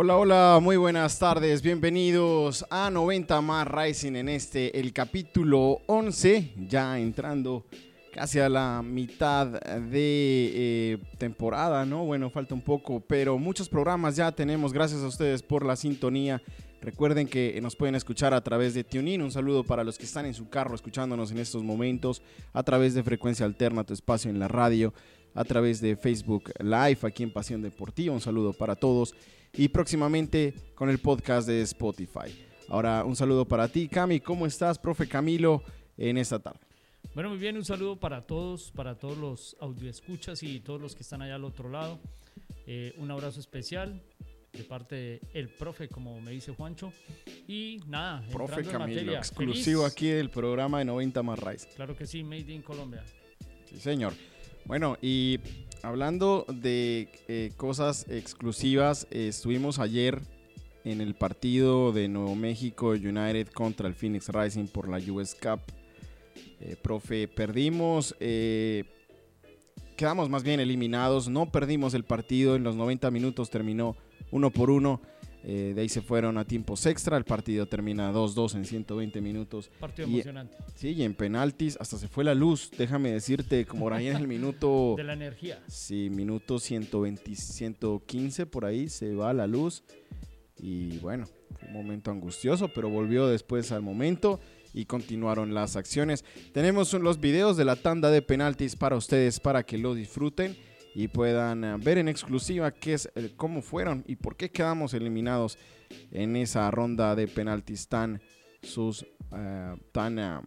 Hola, hola, muy buenas tardes, bienvenidos a 90 más Rising en este, el capítulo 11, ya entrando casi a la mitad de eh, temporada, ¿no? Bueno, falta un poco, pero muchos programas ya tenemos, gracias a ustedes por la sintonía. Recuerden que nos pueden escuchar a través de TuneIn. Un saludo para los que están en su carro escuchándonos en estos momentos, a través de Frecuencia Alterna, tu espacio en la radio, a través de Facebook Live aquí en Pasión Deportiva. Un saludo para todos y próximamente con el podcast de Spotify. Ahora, un saludo para ti, Cami. ¿Cómo estás, profe Camilo, en esta tarde? Bueno, muy bien, un saludo para todos, para todos los audioescuchas y todos los que están allá al otro lado. Eh, un abrazo especial de parte del profe, como me dice Juancho. Y nada, profe Camilo, materia. exclusivo aquí del programa de 90 más Rise. Claro que sí, Made in Colombia. Sí, señor. Bueno, y hablando de eh, cosas exclusivas, eh, estuvimos ayer en el partido de Nuevo México United contra el Phoenix Rising por la US Cup. Eh, profe, perdimos quedamos más bien eliminados, no perdimos el partido, en los 90 minutos terminó uno por uno. Eh, de ahí se fueron a tiempos extra. El partido termina 2-2 en 120 minutos. Partido emocionante. Sí, y en penaltis hasta se fue la luz. Déjame decirte, como ahí en el minuto. de la energía. Sí, minuto 120, 115 por ahí se va la luz. Y bueno, fue un momento angustioso, pero volvió después al momento y continuaron las acciones. Tenemos los videos de la tanda de penaltis para ustedes para que lo disfruten y puedan eh, ver en exclusiva qué es, eh, cómo fueron y por qué quedamos eliminados en esa ronda de penaltis tan, sus, uh, tan uh,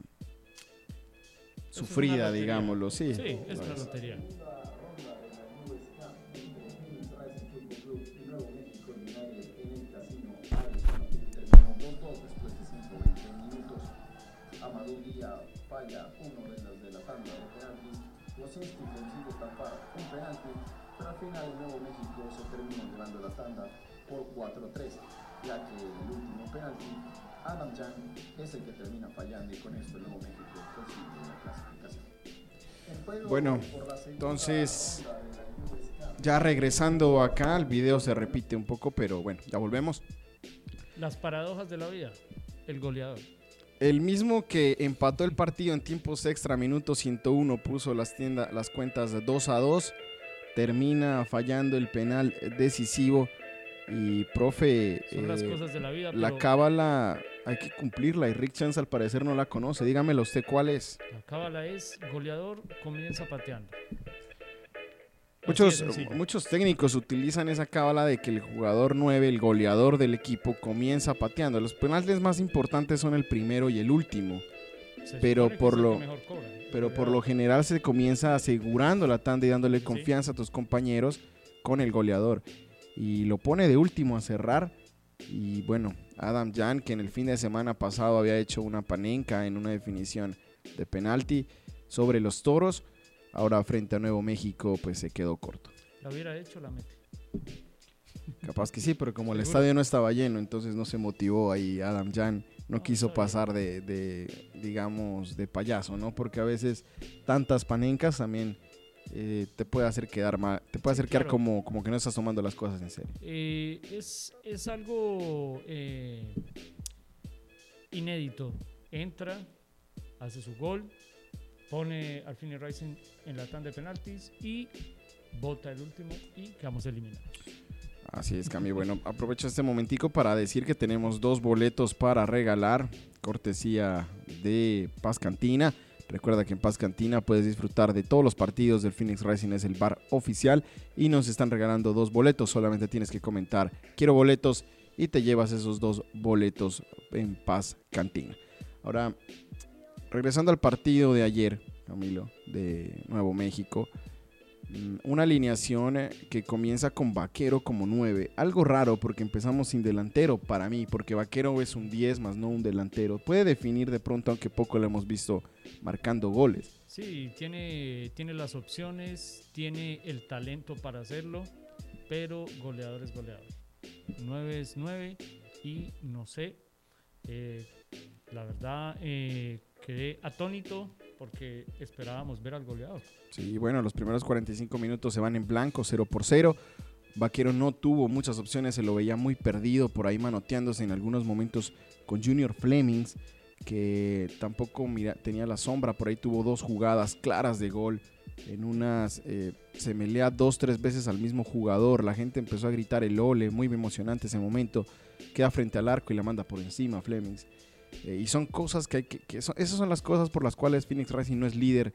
sufrida, digámoslo. Sí, sí es una lotería. Final el Nuevo México se termina llevando la tanda por 4-3, ya que el último penalti, Adam Jan es el que termina fallando y con esto el Nuevo México consigue la clasificación. Bueno, entonces ya regresando acá, el video se repite un poco, pero bueno, ya volvemos. Las paradojas de la vida, el goleador. El mismo que empató el partido en tiempos extra, minuto 101, puso las, tiendas, las cuentas de 2 a 2, termina fallando el penal decisivo. Y, profe, Son las eh, cosas de la vida. La cábala hay que cumplirla y Rick Chance al parecer no la conoce. Dígamelo usted cuál es. La cábala es goleador, comienza pateando. Muchos, muchos técnicos utilizan esa cábala de que el jugador 9, el goleador del equipo, comienza pateando. Los penales más importantes son el primero y el último. pero por lo pero por lo general se comienza asegurando la tanda y dándole confianza a tus compañeros con el goleador. Y lo pone de último a cerrar. Y bueno, Adam Jan, que en el fin de semana pasado había hecho una panenca en una definición de penalti sobre los toros Ahora frente a Nuevo México pues se quedó corto. La hubiera hecho, la mete. Capaz que sí, pero como el estadio no estaba lleno, entonces no se motivó ahí Adam Jan. No, quiso pasar de, digamos, de payaso, ¿no? Porque a veces tantas panencas también eh, te puede hacer quedar mal, te puede hacer quedar como, como que no estás tomando las cosas en serio. Eh, es, es, algo eh, inédito. Entra, hace su gol, pone al Fini Rising en la tanda de penaltis y vota el último y quedamos eliminados. Así es, Cami. Bueno, aprovecho este momentico para decir que tenemos dos boletos para regalar, cortesía de Paz Cantina. Recuerda que en Paz Cantina puedes disfrutar de todos los partidos del Phoenix Rising, es el bar oficial y nos están regalando dos boletos. Solamente tienes que comentar quiero boletos y te llevas esos dos boletos en Paz Cantina. Ahora, regresando al partido de ayer, Camilo, de Nuevo México, una alineación eh, que comienza con Vaquero como 9. Algo raro porque empezamos sin delantero para mí, porque Vaquero es un 10 más no un delantero. Puede definir de pronto, aunque poco lo hemos visto marcando goles. Sí, tiene, tiene las opciones, tiene el talento para hacerlo, pero goleador es goleador. 9 es 9 y no sé, eh, la verdad, eh, quedé atónito porque esperábamos ver al goleador. Sí, bueno, los primeros 45 minutos se van en blanco, 0 por 0. Vaquero no tuvo muchas opciones, se lo veía muy perdido por ahí manoteándose en algunos momentos con Junior Flemings, que tampoco tenía la sombra, por ahí tuvo dos jugadas claras de gol. En unas eh, se melea dos, tres veces al mismo jugador. La gente empezó a gritar el ole, muy emocionante ese momento. Queda frente al arco y la manda por encima Flemings. Eh, y son cosas que hay que. que son- esas son las cosas por las cuales Phoenix Racing no es líder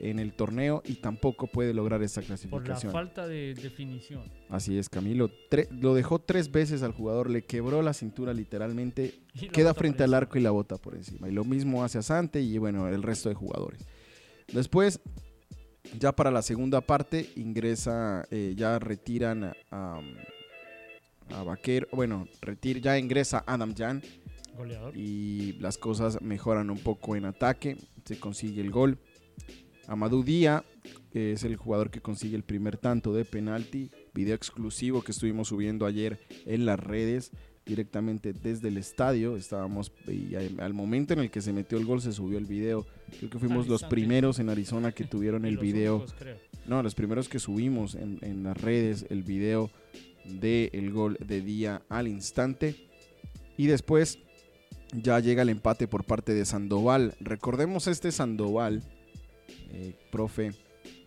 en el torneo y tampoco puede lograr esa Por la clasificación. falta de definición. Así es, Camilo. Tre- lo dejó tres veces al jugador, le quebró la cintura literalmente, Y queda frente al arco y la bota por encima. Y lo mismo hace a Sante y bueno, el resto de jugadores. Después, ya para la segunda parte, ingresa, eh, ya retiran a, a, a Vaquero, bueno, retir, ya ingresa Adam Jan Goleador. y las cosas mejoran un poco en ataque, se consigue el gol. Amadou Díaz, que es el jugador que consigue el primer tanto de penalti, video exclusivo que estuvimos subiendo ayer en las redes directamente desde el estadio. Estábamos y al momento en el que se metió el gol se subió el video. Creo que fuimos los primeros en Arizona que tuvieron el video. No, los primeros que subimos en, en las redes, el video del el gol de día al instante. Y después ya llega el empate por parte de Sandoval. Recordemos este Sandoval, eh, profe.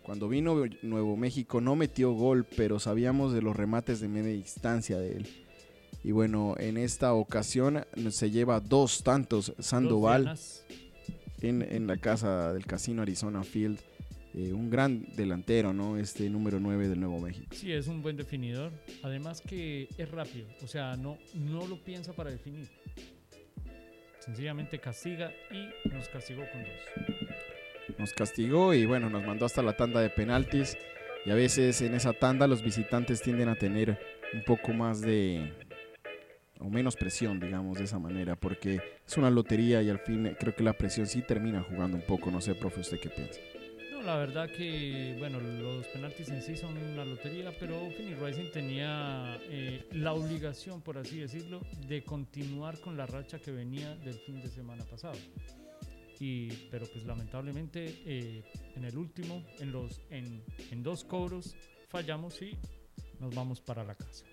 Cuando vino Nuevo México no metió gol, pero sabíamos de los remates de media distancia de él. Y bueno, en esta ocasión se lleva dos tantos Sandoval en, en la casa del Casino Arizona Field. Eh, un gran delantero, ¿no? Este número 9 del Nuevo México. Sí, es un buen definidor. Además que es rápido. O sea, no, no lo piensa para definir. Sencillamente castiga y nos castigó con dos. Nos castigó y bueno, nos mandó hasta la tanda de penaltis. Y a veces en esa tanda los visitantes tienden a tener un poco más de... o menos presión, digamos, de esa manera. Porque es una lotería y al fin creo que la presión sí termina jugando un poco. No sé, profe, ¿usted qué piensa? La verdad que, bueno, los penaltis en sí son una lotería, pero Phoenix Rising tenía eh, la obligación, por así decirlo, de continuar con la racha que venía del fin de semana pasado. Y, pero pues lamentablemente eh, en el último, en, los, en, en dos cobros, fallamos y nos vamos para la casa.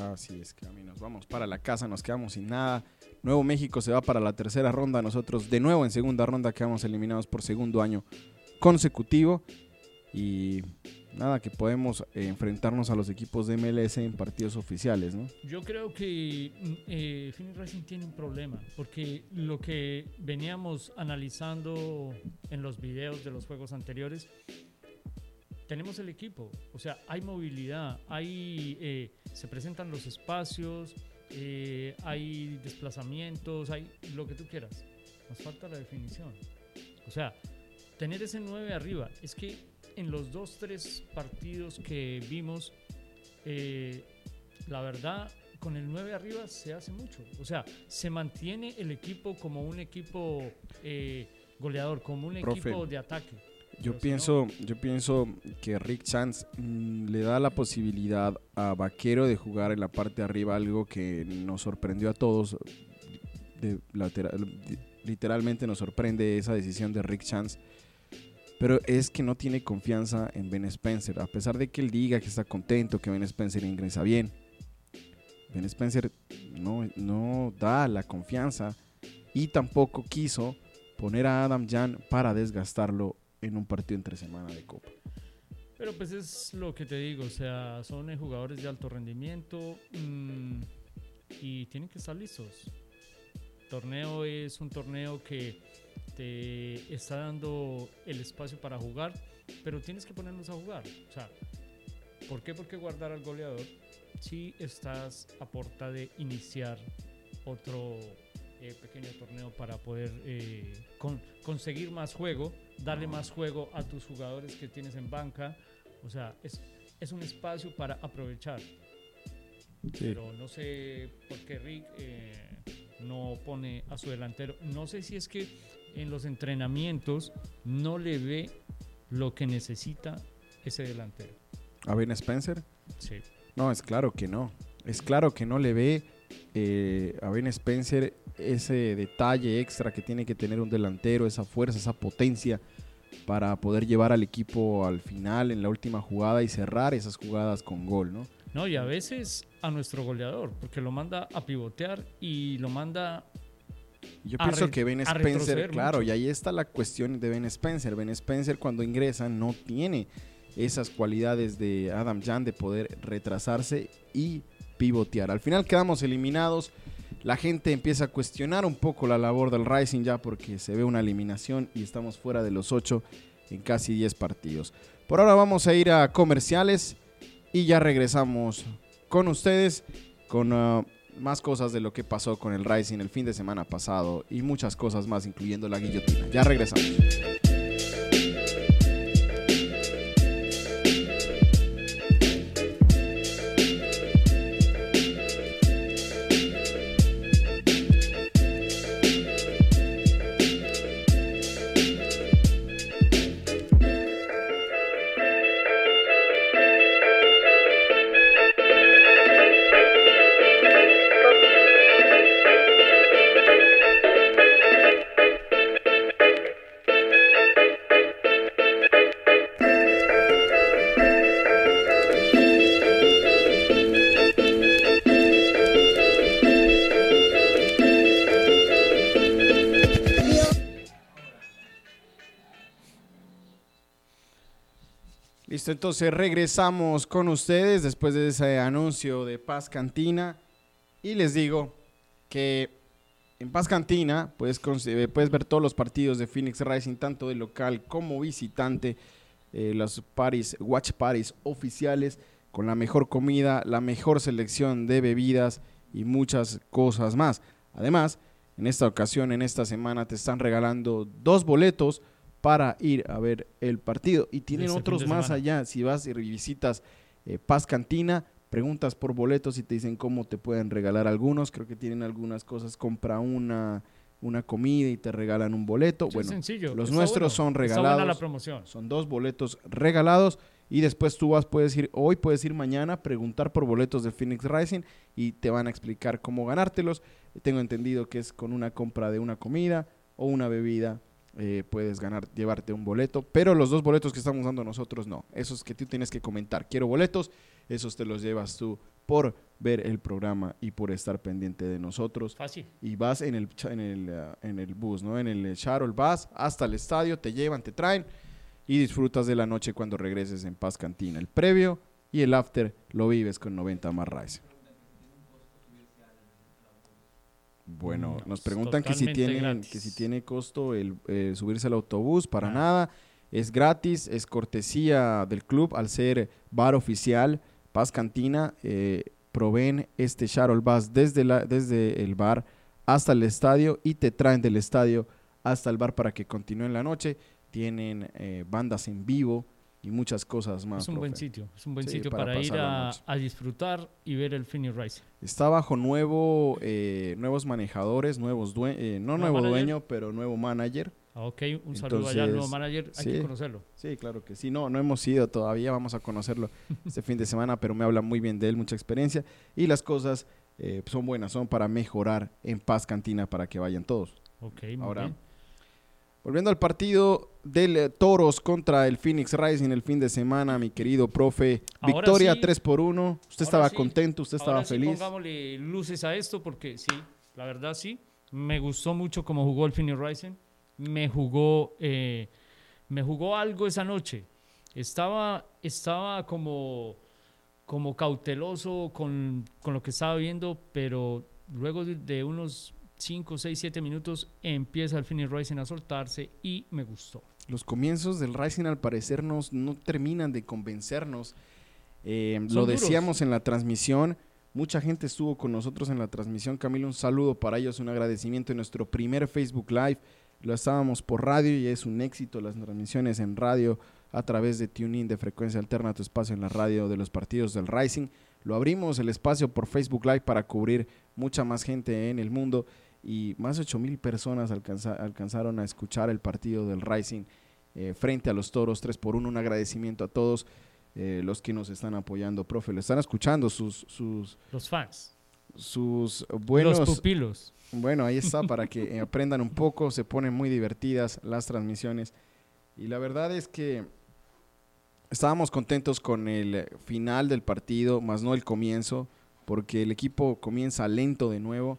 Así es, mí nos vamos para la casa, nos quedamos sin nada. Nuevo México se va para la tercera ronda. Nosotros de nuevo en segunda ronda quedamos eliminados por segundo año consecutivo. Y nada, que podemos eh, enfrentarnos a los equipos de MLS en partidos oficiales, ¿no? Yo creo que mm, eh, Phoenix Racing tiene un problema, porque lo que veníamos analizando en los videos de los juegos anteriores, tenemos el equipo, o sea, hay movilidad, hay, eh, se presentan los espacios, eh, hay desplazamientos, hay lo que tú quieras. Nos falta la definición. O sea, tener ese 9 arriba, es que en los dos, tres partidos que vimos, eh, la verdad, con el 9 arriba se hace mucho. O sea, se mantiene el equipo como un equipo eh, goleador, como un Profe, equipo de ataque. Yo Pero si pienso, yo pienso que Rick Chance mm, le da la posibilidad a Vaquero de jugar en la parte de arriba, algo que nos sorprendió a todos. De lateral- de- literalmente nos sorprende esa decisión de Rick Chance. Pero es que no tiene confianza en Ben Spencer. A pesar de que él diga que está contento, que Ben Spencer ingresa bien. Ben Spencer no, no da la confianza y tampoco quiso poner a Adam Jan para desgastarlo en un partido entre semana de Copa. Pero pues es lo que te digo, o sea, son eh, jugadores de alto rendimiento mm, y tienen que estar listos. Torneo es un torneo que te está dando el espacio para jugar, pero tienes que ponernos a jugar. O sea, ¿por qué? Porque guardar al goleador si estás a porta de iniciar otro eh, pequeño torneo para poder eh, con- conseguir más juego, darle más juego a tus jugadores que tienes en banca. O sea, es, es un espacio para aprovechar. Pero no sé por qué Rick eh, no pone a su delantero. No sé si es que en los entrenamientos no le ve lo que necesita ese delantero. ¿A Ben Spencer? Sí. No, es claro que no. Es claro que no le ve eh, a Ben Spencer ese detalle extra que tiene que tener un delantero, esa fuerza, esa potencia para poder llevar al equipo al final en la última jugada y cerrar esas jugadas con gol, ¿no? No, y a veces a nuestro goleador, porque lo manda a pivotear y lo manda Yo a pienso que Ben Spencer, claro, mucho. y ahí está la cuestión de Ben Spencer. Ben Spencer cuando ingresa no tiene esas cualidades de Adam Jan de poder retrasarse y pivotear. Al final quedamos eliminados. La gente empieza a cuestionar un poco la labor del Rising ya porque se ve una eliminación y estamos fuera de los 8 en casi 10 partidos. Por ahora vamos a ir a comerciales y ya regresamos con ustedes con ah, más cosas de lo que pasó con el Rising el fin de semana pasado y muchas cosas más, incluyendo la guillotina. Ya regresamos. Entonces regresamos con ustedes después de ese anuncio de Paz Cantina y les digo que en Paz Cantina puedes, eh, puedes ver todos los partidos de Phoenix Rising, tanto de local como visitante, eh, los parties, watch parties oficiales con la mejor comida, la mejor selección de bebidas y muchas cosas más. Además, en esta ocasión, en esta semana, te están regalando dos boletos para ir a ver el partido. Y tienen Ese otros más allá. Si vas y visitas eh, Paz Cantina, preguntas por boletos y te dicen cómo te pueden regalar algunos. Creo que tienen algunas cosas. Compra una, una comida y te regalan un boleto. Sí, bueno, sencillo. los está nuestros bueno, son buena la regalados. promoción. son dos boletos regalados. Y después tú vas, puedes ir hoy, puedes ir mañana, preguntar por boletos de Phoenix Rising y te van a explicar cómo ganártelos. Tengo entendido que es con una compra de una comida o una bebida. Eh, puedes ganar, llevarte un boleto, pero los dos boletos que estamos dando nosotros no. Esos que tú tienes que comentar. Quiero boletos, esos te los llevas tú por ver el programa y por estar pendiente de nosotros Fácil. y vas en el, en el, ah, en el bus, ¿no? En el eh, shuttle, vas hasta el estadio, te llevan, te traen y disfrutas de la noche cuando regreses en Paz Cantina. El previo y el after lo vives con 90 más Rise. Bueno, No, nos preguntan que si, tienen, gratis. que si tiene costo el eh, subirse al autobús, para Ah. nada. Es gratis, es cortesía del club al ser bar oficial. Paz Cantina eh, proveen este shuttle bus desde, la, desde el bar hasta el estadio y te traen del estadio hasta el bar para que continúen la noche. Tienen eh, bandas en vivo y muchas cosas más. Es un buen sitio. Es un buen Sí, sitio para para, ir a, disfrutar y ver el Phoenix Rising. Está bajo nuevo, eh, nuevos manejadores, nuevos due- eh, no ¿Nuevo nuevo manager? dueño, pero nuevo manager. Ah, ok, un saludo allá al nuevo manager. Hay sí. que conocerlo. Sí, claro que sí. No, no hemos ido todavía, vamos a conocerlo este fin de semana, pero me habla muy bien de él, mucha experiencia. Y las cosas eh, son buenas, son para mejorar en Paz Cantina para que vayan todos. Ok, muy Ahora, bien. Volviendo al partido del eh, Toros contra el Phoenix Rising el fin de semana, mi querido profe. Ahora Victoria sí. 3 por 1. Usted estaba sí. contento, usted estaba Ahora sí, feliz. pongámosle luces a esto porque sí, la verdad sí. Me gustó mucho cómo jugó el Phoenix Rising. Me jugó, eh, me jugó algo esa noche. Estaba, estaba como, como cauteloso con, con lo que estaba viendo, pero luego de unos 5, 6, 7 minutos empieza el Phoenix Rising a soltarse y me gustó. Los comienzos del Rising al parecer nos- no terminan de convencernos. Eh, lo duros. decíamos en la transmisión. Mucha gente estuvo con nosotros en la transmisión. Camilo, un saludo para ellos, un agradecimiento en nuestro primer Facebook Live. Lo estábamos por radio y es un éxito las transmisiones en radio a través de TuneIn de frecuencia alterna, tu espacio en la radio de los partidos del Rising. Lo abrimos el espacio por Facebook Live para cubrir mucha más gente en el mundo y más de 8 mil personas alcanza- alcanzaron a escuchar el partido del Rising eh, frente a los toros 3 por 1. Un agradecimiento a todos eh, los que nos están apoyando, profe. Lo están escuchando sus, sus, Los fans, sus buenos. los pupilos. Bueno, ahí está para que aprendan un poco. Se ponen muy divertidas las transmisiones. Y la verdad es que estábamos contentos con el final del partido, más no el comienzo, porque el equipo comienza lento de nuevo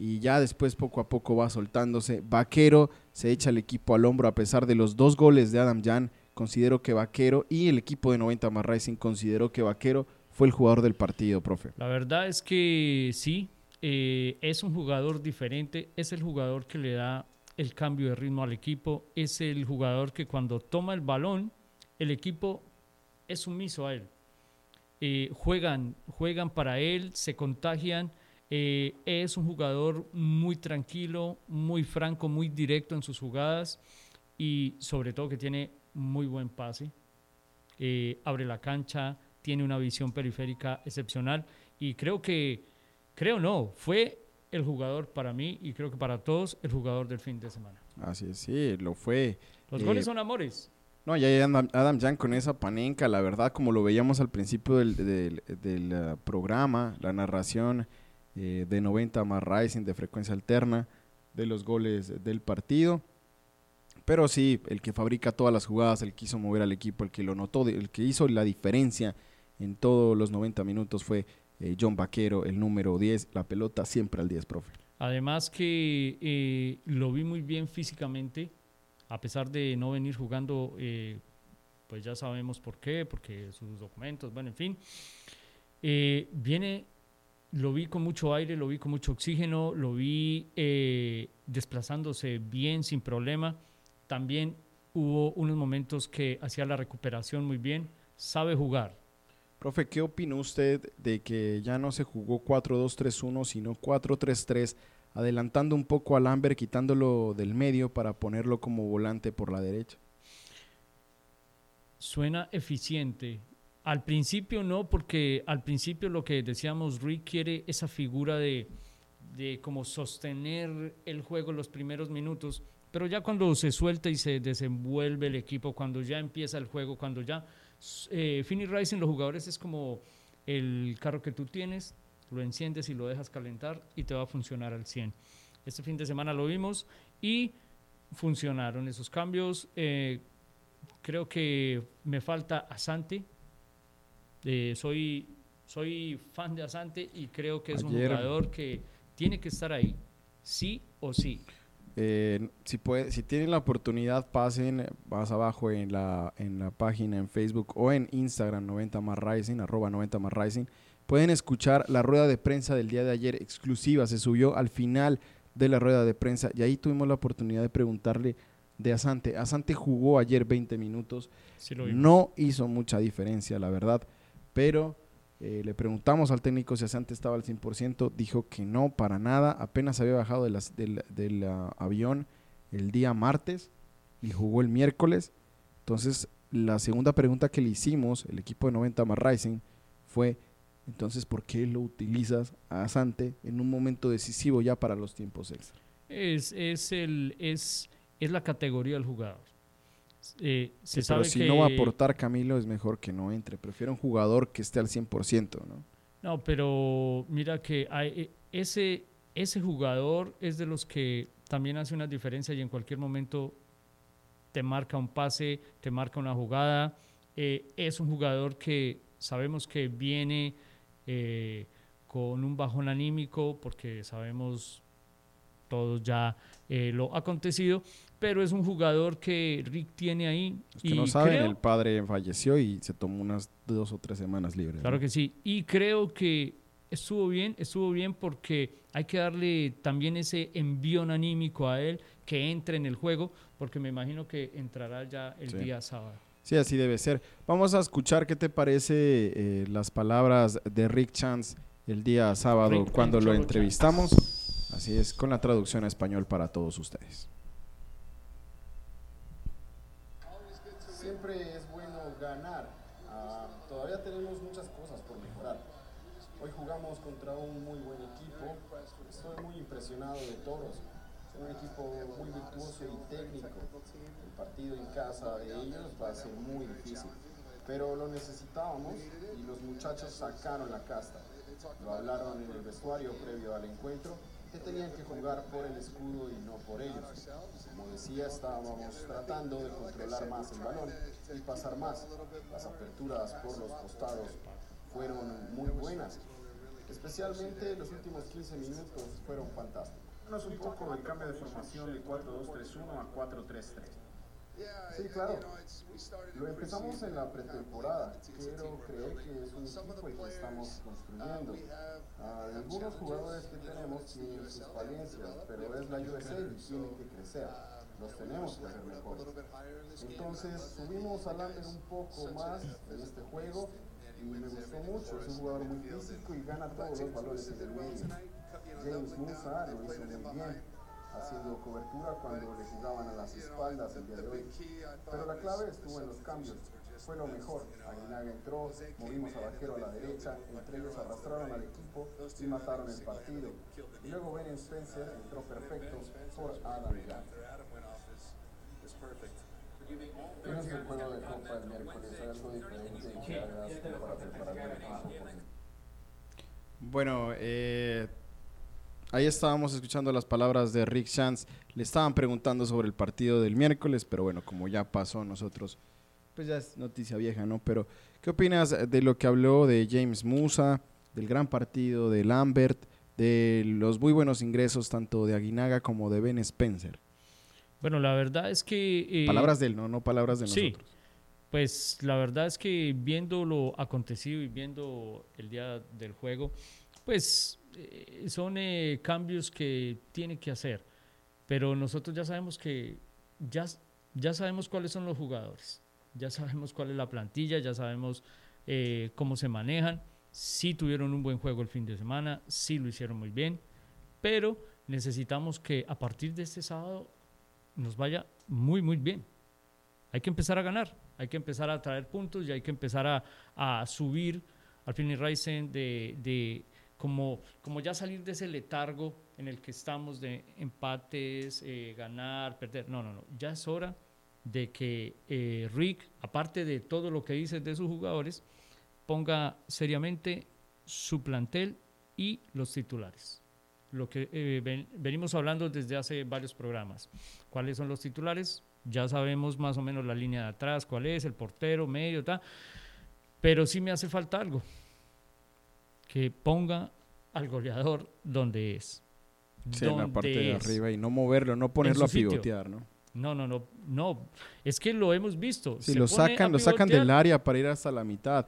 y ya después poco a poco va soltándose. Vaquero se echa el equipo al hombro a pesar de los dos goles de Adam Jan. Considero que Vaquero y el equipo de 90 más Racing consideró que Vaquero fue el jugador del partido, profe. La verdad es que sí, eh, es un jugador diferente, es el jugador que le da el cambio de ritmo al equipo, es el jugador que cuando toma el balón, el equipo es sumiso a él. Eh, juegan, juegan para él, se contagian. Eh, es un jugador muy tranquilo, muy franco, muy directo en sus jugadas y sobre todo que tiene muy buen pase. abre la cancha, tiene una visión periférica excepcional y creo que, creo no, fue el jugador para mí y creo que para todos el jugador del fin de semana. Así es, sí, lo fue. Los goles eh, son amores. No, ya Adam, Adam Jan con esa panenca, la verdad, como lo veíamos al principio del, del, uh, programa, la narración eh, de 90 más Rising de frecuencia alterna de los goles del partido. Pero sí, el que fabrica todas las jugadas, el que quiso mover al equipo, el que lo notó, el que hizo la diferencia en todos los 90 minutos fue eh, John Vaquero, el número 10, la pelota siempre al 10, profe. Además que eh, lo vi muy bien físicamente, a pesar de no venir jugando, eh, pues ya sabemos por qué, porque sus documentos, bueno, en fin. viene, lo vi con mucho aire, lo vi con mucho oxígeno, lo vi desplazándose bien, sin problema. También hubo unos momentos que hacía la recuperación muy bien, sabe jugar, Profe, ¿qué opina usted de que ya no se jugó 4-2-3-1, sino 4-3-3, adelantando un poco al Amber, quitándolo del medio para ponerlo como volante por la derecha? Suena eficiente. Al principio no, porque al principio lo que decíamos, Rick quiere esa figura de, de como sostener el juego los primeros minutos, pero ya cuando se suelta y se desenvuelve el equipo, cuando ya empieza el juego, cuando ya eh, Fini Rising, los jugadores es como el carro que tú tienes, lo enciendes y lo dejas calentar y te va a funcionar al 100. Este fin de semana lo vimos y funcionaron esos cambios. Eh, creo que me falta Asante. Eh, soy, soy fan de Asante y creo que es un jugador que tiene que estar ahí, sí o sí. Eh, si, puede, si tienen la oportunidad, pasen más abajo en la, en la página en Facebook o en Instagram 90 más Rising, arroba 90 más Rising. Pueden escuchar la rueda de prensa del día de ayer exclusiva. Se subió al final de la rueda de prensa y ahí tuvimos la oportunidad de preguntarle de Asante. Asante jugó ayer 20 minutos. no hizo mucha diferencia, la verdad, pero eh, le preguntamos al técnico si Asante estaba al 100%, dijo que no, para nada, apenas había bajado del, avión el día martes y jugó el miércoles. Entonces, la segunda pregunta que le hicimos, el equipo de 90 más Rising, fue, entonces, ¿por qué lo utilizas a Asante en un momento decisivo ya para los tiempos extra? Es, es, el, es, es la categoría del jugador. Eh, pero si no va a aportar Camilo, es mejor que no entre. Prefiero un jugador que esté al 100%, ¿no? No, pero mira que hay, eh, ese, ese jugador es de los que también hace una diferencia y en cualquier momento te marca un pase, te marca una jugada. Eh, es un jugador que sabemos que viene con un bajón anímico porque sabemos todos ya lo acontecido, pero es un jugador que Rick tiene ahí. Los que no saben, el padre falleció y se tomó unas dos o tres semanas libres. Claro que sí. Y creo que estuvo bien, estuvo bien porque hay que darle también ese envío anímico a él, que entre en el juego, porque me imagino que entrará ya el día sábado. Sí, así debe ser. Vamos a escuchar qué te parece eh, las palabras de Rick Chance el día sábado cuando lo entrevistamos. Así es, con la traducción a español para todos ustedes. Siempre es bueno ganar. Ah, todavía tenemos muchas cosas por mejorar. Hoy jugamos contra un muy buen equipo. Estoy muy impresionado de todos. Es un equipo muy virtuoso y técnico. El partido en casa de ellos va a ser muy difícil. Pero lo necesitábamos y los muchachos sacaron la casta. Lo hablaron en el vestuario previo al encuentro que tenían que jugar por el escudo y no por ellos. Como decía, estábamos tratando de controlar más el balón y pasar más. Las aperturas por los costados fueron muy buenas. Especialmente los últimos 15 minutos fueron fantásticos. Háblanos un poco del cambio de formación de 4-2-3-1 a 4-3-3. Sí, claro. Lo empezamos en la pretemporada, pero creo que es un equipo que estamos construyendo. Ah, algunos jugadores que tenemos tienen sus falencias, pero es la USA y tienen que crecer. Los tenemos que hacer mejor. Entonces subimos a Lander un poco más en este juego y me gustó mucho. Es un jugador muy físico y gana todos los valores en el medio. James Musa lo hizo muy bien haciendo cobertura cuando le jugaban a las espaldas el día de hoy. Pero la clave estuvo en los cambios. Fue lo mejor. Aguinaga entró, movimos a Vaquero a la derecha, entre ellos arrastraron al equipo y mataron el partido. Luego Ben Spencer entró perfecto por Adam Young. ¿Tienes el juego de Copa el miércoles? ¿Algo diferente que para preparar el equipo? Bueno, eh, ahí estábamos escuchando las palabras de Rick Chance. Le estaban preguntando sobre el partido del miércoles, pero bueno, como ya pasó nosotros, pues ya es noticia vieja, ¿no? Pero, ¿qué opinas de lo que habló de James Musa, del gran partido de Lambert, de los muy buenos ingresos tanto de Aguinaga como de Ben Spencer? Bueno, la verdad es que... eh, palabras de él, no, no palabras de sí. nosotros. Pues la verdad es que viendo lo acontecido y viendo el día del juego, pues eh, son eh, cambios que tiene que hacer. Pero nosotros ya sabemos que ya, ya sabemos cuáles son los jugadores, ya sabemos cuál es la plantilla, ya sabemos eh, cómo se manejan. Sí tuvieron un buen juego el fin de semana, sí lo hicieron muy bien, pero necesitamos que a partir de este sábado nos vaya muy, muy bien. Hay que empezar a ganar, hay que empezar a traer puntos y hay que empezar a, a subir al fin y Ryzen de, de como, como ya salir de ese letargo en el que estamos de empates, eh, ganar, perder. No, no, no. Ya es hora de que eh, Rick, aparte de todo lo que dice de sus jugadores, ponga seriamente su plantel y los titulares. Lo que eh, ven- venimos hablando desde hace varios programas. ¿Cuáles son los titulares? Ya sabemos más o menos la línea de atrás, cuál es, el portero, medio, tal. Pero sí me hace falta algo. Que ponga al goleador donde es. Sí, en la parte de es. arriba y no moverlo, no ponerlo a sitio. pivotear, ¿no? No, no, no, no. Es que lo hemos visto. Si Se lo sacan, lo sacan del área para ir hasta la mitad.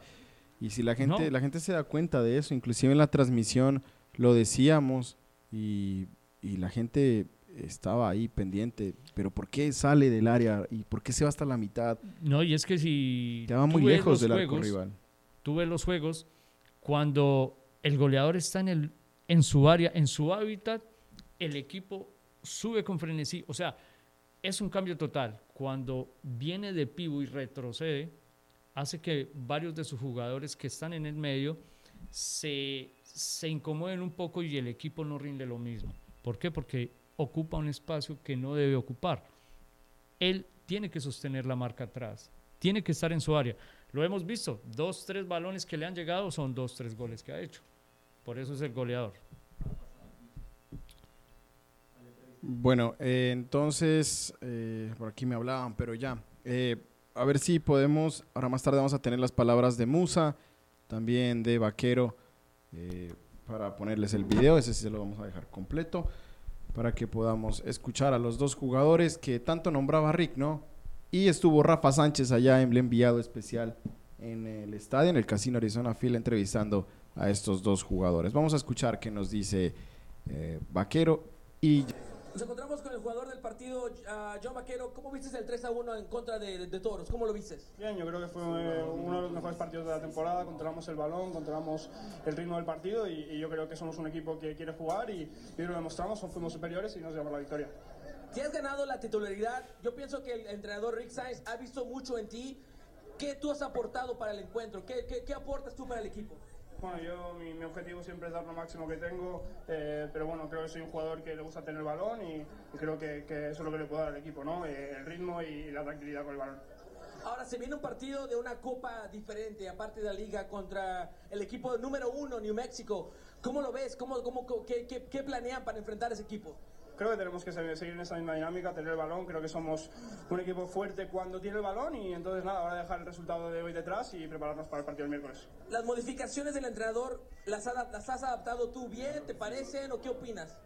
Y si la gente, No. la gente se da cuenta de eso, inclusive en la transmisión lo decíamos y, y la gente estaba ahí pendiente. Pero ¿por qué sale del área y por qué se va hasta la mitad? No, y es que si. Ya va muy lejos del arco rival. Tú ves los juegos, cuando el goleador está en, el, en su área, en su hábitat, el equipo sube con frenesí. O sea, es un cambio total. Cuando viene de pivo y retrocede, hace que varios de sus jugadores que están en el medio se, se incomoden un poco y el equipo no rinde lo mismo. ¿Por qué? Porque ocupa un espacio que no debe ocupar. Él tiene que sostener la marca atrás, tiene que estar en su área. Lo hemos visto, dos, tres balones que le han llegado son dos, tres goles que ha hecho. Por eso es el goleador. Bueno, eh, entonces, eh, por aquí me hablaban, pero ya. Eh, a ver si podemos, ahora más tarde vamos a tener las palabras de Musa, también de Vaquero, para ponerles el video, ese sí se lo vamos a dejar completo, para que podamos escuchar a los dos jugadores que tanto nombraba Rick, ¿no? Y estuvo Rafa Sánchez allá, el enviado especial en el estadio, en el Casino Arizona Field, entrevistando a estos dos jugadores. Vamos a escuchar qué nos dice eh, Vaquero y Nos encontramos con el jugador del partido, ah, John Vaquero. ¿Cómo viste el 3 a 1 en contra de, de- de Toros? ¿Cómo lo viste? Bien, yo creo que fue eh, uno de los mejores partidos de la temporada, controlamos el balón, controlamos el ritmo del partido y, y yo creo que somos un equipo que quiere jugar y, y lo demostramos, fuimos superiores y nos llevamos la victoria. Si has ganado la titularidad, yo pienso que el entrenador Rick Sainz ha visto mucho en ti. ¿Qué tú has aportado para el encuentro? ¿Qué, qué, qué aportas tú para el equipo? Bueno, yo mi, mi objetivo siempre es dar lo máximo que tengo, eh, pero bueno, creo que soy un jugador que le gusta tener el balón y, y creo que, que eso es lo que le puedo dar al equipo, ¿no? Eh, el ritmo y la tranquilidad con el balón. Ahora se viene un partido de una copa diferente, aparte de la liga, contra el equipo número uno, New Mexico. ¿Cómo lo ves? ¿Cómo, cómo, qué, qué, qué planean para enfrentar a ese equipo? Creo que tenemos que seguir en esa misma dinámica, tener el balón. Creo que somos un equipo fuerte cuando tiene el balón y entonces nada, ahora dejar el resultado de hoy detrás y prepararnos para el partido del miércoles. ¿Las modificaciones del entrenador las, las has adaptado tú bien? ¿Te parecen o qué opinas?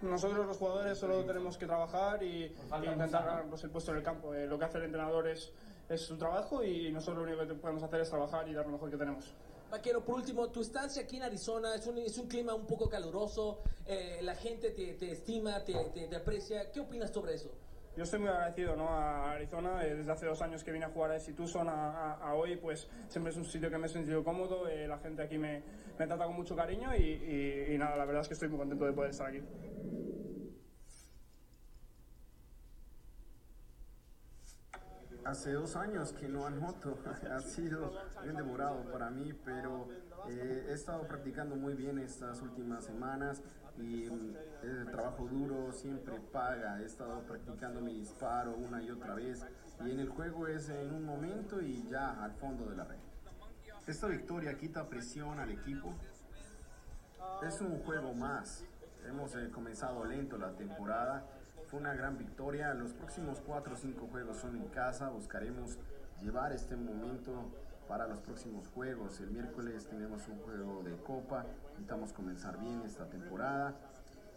Nosotros los jugadores solo tenemos que trabajar y, y intentar ganarnos el puesto en el campo. Eh, lo que hace el entrenador es, es su trabajo y nosotros lo único que podemos hacer es trabajar y dar lo mejor que tenemos. Vaquero, por último, tu estancia aquí en Arizona es un, es un clima un poco caluroso, eh, la gente te, te estima, te, te, te, aprecia. ¿Qué opinas sobre eso? Yo estoy muy agradecido ¿no? a Arizona, eh, desde hace dos años que vine a jugar a ese Tucson a, a, a, hoy, pues siempre es un sitio que me he sentido cómodo, eh, la gente aquí me, me, trata con mucho cariño y, y, y nada, la verdad es que estoy muy contento de poder estar aquí. Hace dos años que no anoto, ha sido bien demorado para mí, pero eh, he estado practicando muy bien estas últimas semanas y el trabajo duro siempre paga, he estado practicando mi disparo una y otra vez y en el juego es en un momento y ya al fondo de la red. Esta victoria quita presión al equipo, es un juego más, hemos eh, comenzado lento la temporada fue una gran victoria. Los próximos 4 o 5 juegos son en casa. Buscaremos llevar este momento para los próximos juegos. El miércoles tenemos un juego de copa. Intentamos comenzar bien esta temporada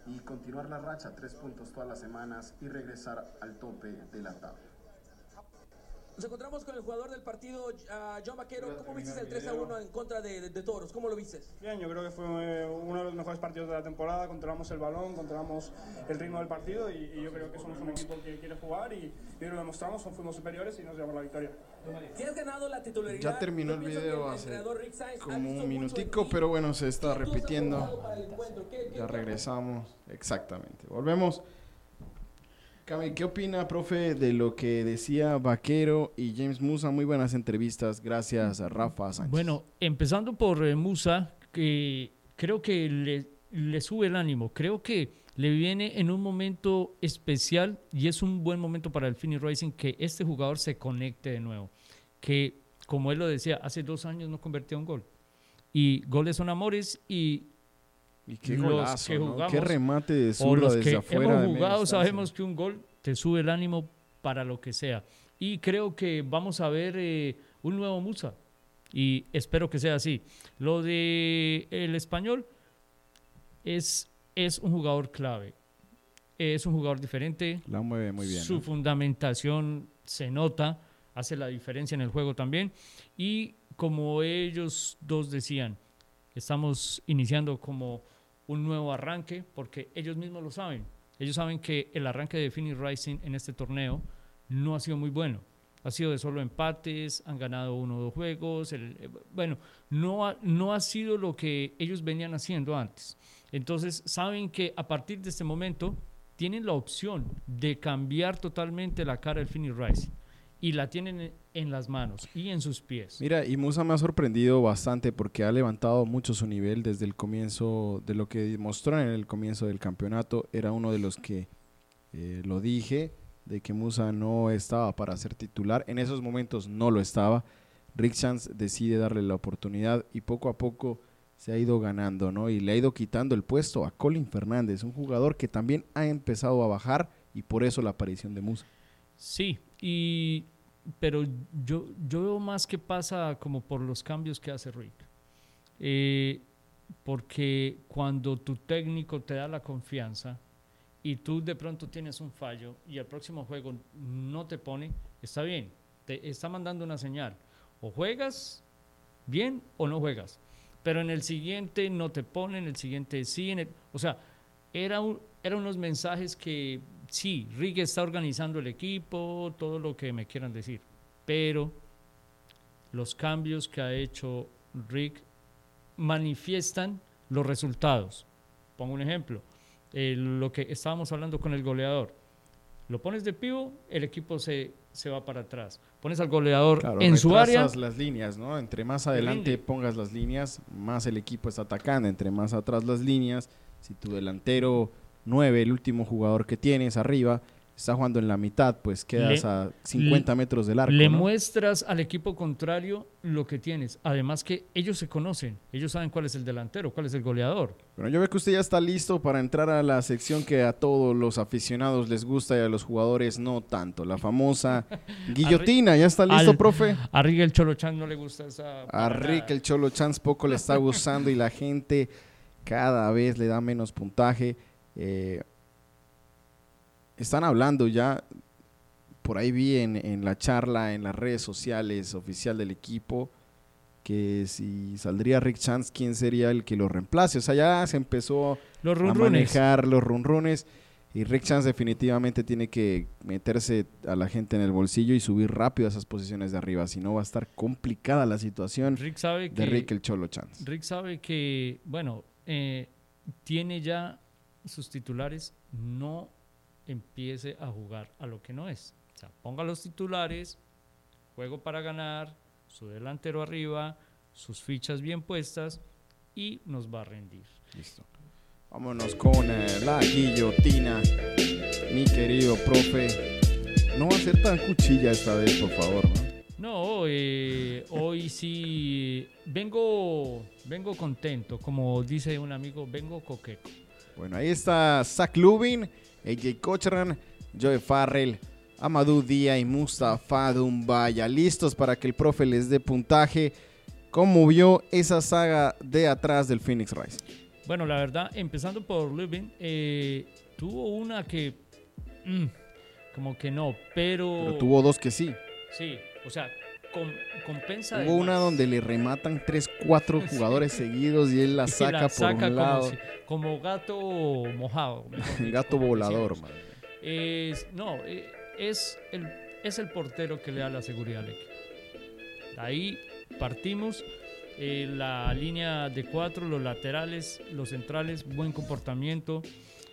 y continuar la racha, tres puntos todas las semanas y regresar al tope de la tabla. Nos encontramos con el jugador del partido, uh, John Vaquero. ¿Cómo viste el 3 a 1 en contra de, de, de, Toros? ¿Cómo lo viste? Bien, yo creo que fue eh, uno de los mejores partidos de la temporada. Controlamos el balón, controlamos el ritmo del partido y, y yo creo que somos un equipo que quiere jugar y, y lo demostramos. Fuimos superiores y nos llevamos la victoria. ¿Tienes ganado la titularidad? Ya terminó el video hace como un minutico, pero bueno, se está repitiendo. ¿Qué, qué ya regresamos. Exactamente. Volvemos. Cami, ¿qué opina, profe, de lo que decía Vaquero y James Musa? Muy buenas entrevistas, gracias a Rafa Sánchez. Bueno, empezando por eh, Musa, que creo que le, sube el ánimo, creo que le viene en un momento especial y es un buen momento para el Fini Racing que este jugador se conecte de nuevo, que como él lo decía, hace dos años no convertía un gol. Y goles son amores y y qué golazo, que jugamos, ¿no? qué remate de zurda desde que afuera. Hemos jugado, sabemos que un gol te sube el ánimo para lo que sea. Y creo que vamos a ver eh, un nuevo Musa. Y espero que sea así. Lo de el español es, es un jugador clave. Es un jugador diferente. La mueve muy bien. Su ¿no? fundamentación se nota, hace la diferencia en el juego también. Y como ellos dos decían, estamos iniciando como un nuevo arranque, porque ellos mismos lo saben. Ellos saben que el arranque de Phoenix Rising en este torneo no ha sido muy bueno. Ha sido de solo empates, han ganado uno o dos juegos. Eh, bueno, no ha, no ha sido lo que ellos venían haciendo antes. Entonces, saben que a partir de este momento tienen la opción de cambiar totalmente la cara del Phoenix Rising. Y la tienen en las manos y en sus pies. Mira, y Musa me ha sorprendido bastante porque ha levantado mucho su nivel desde el comienzo de lo que mostró en el comienzo del campeonato. Era uno de los que eh, lo dije, de que Musa no estaba para ser titular. En esos momentos no lo estaba. Rick Chance decide darle la oportunidad y poco a poco se ha ido ganando, ¿no? Y le ha ido quitando el puesto a Colin Fernández, un jugador que también ha empezado a bajar y por eso la aparición de Musa. Sí, y pero yo, yo veo más que pasa como por los cambios que hace Rick. Eh, porque cuando tu técnico te da la confianza y tú de pronto tienes un fallo y el próximo juego no te pone, está bien, te está mandando una señal. O juegas bien o no juegas. Pero en el siguiente no te pone, en el siguiente sí. En el, o sea, era eran unos mensajes que sí, Rick está organizando el equipo, todo lo que me quieran decir, pero los cambios que ha hecho Rick manifiestan los resultados. Pongo un ejemplo, eh, lo que estábamos hablando con el goleador. Lo pones de pivo, el equipo se, se va para atrás. Pones al goleador Claro, en su área. las líneas, ¿no? Entre más adelante rinde. pongas las líneas, más el equipo está atacando. Entre más atrás las líneas, si tu delantero 9, el último jugador que tienes arriba, está jugando en la mitad, pues quedas Le- a 50 metros del arco. Le ¿no? muestras al equipo contrario lo que tienes. Además que ellos se conocen, ellos saben cuál es el delantero, cuál es el goleador. Bueno, yo veo que usted ya está listo para entrar a la sección que a todos los aficionados les gusta y a los jugadores no tanto. La famosa guillotina. ¿Ya está listo, al- profe? A Riga el Cholo Chan no le gusta esa. A Rick el Cholo Chance poco le está gustando y la gente cada vez le da menos puntaje. Eh, están hablando ya, por ahí vi en, en la charla en las redes sociales oficial del equipo, que si saldría Rick Chance, ¿quién sería el que lo reemplace? O sea, ya se empezó Los a manejar los runrunes y Rick Chance definitivamente tiene que meterse a la gente en el bolsillo y subir rápido a esas posiciones de arriba, si no va a estar complicada la situación Rick sabe que. de Rick el Cholo Chance. Rick sabe que, bueno, eh, tiene ya sus titulares, no empiece a jugar a lo que no es. O sea, ponga los titulares, juego para ganar, su delantero arriba, sus fichas bien puestas y nos va a rendir. Listo. Vámonos con eh, la guillotina, mi querido profe. No va a ser tan cuchilla esta vez, por favor. ¿no? No, eh, hoy sí vengo, vengo contento, como dice un amigo, vengo coqueco. Bueno, ahí está Zach Lubin, AJ Cochran, Joe Farrell, Amadou Díaz y Mustafa Dumbaya. Listos para que el profe les dé puntaje. ¿Cómo vio esa saga de atrás del Phoenix Rise? Bueno, la verdad, empezando por Lubin, eh, tuvo una que mm, como que no, pero, Pero tuvo dos que sí. sí, o sea, com- compensa. Hubo una más. donde le rematan 3, 4 Sí. jugadores seguidos y él la saca la por saca un como, lado. si- como gato mojado. mejor Gato volador. Es- no, eh, es el, es el portero que le da la seguridad al equipo. Ahí partimos. eh, la línea de cuatro, los laterales, los centrales, buen comportamiento.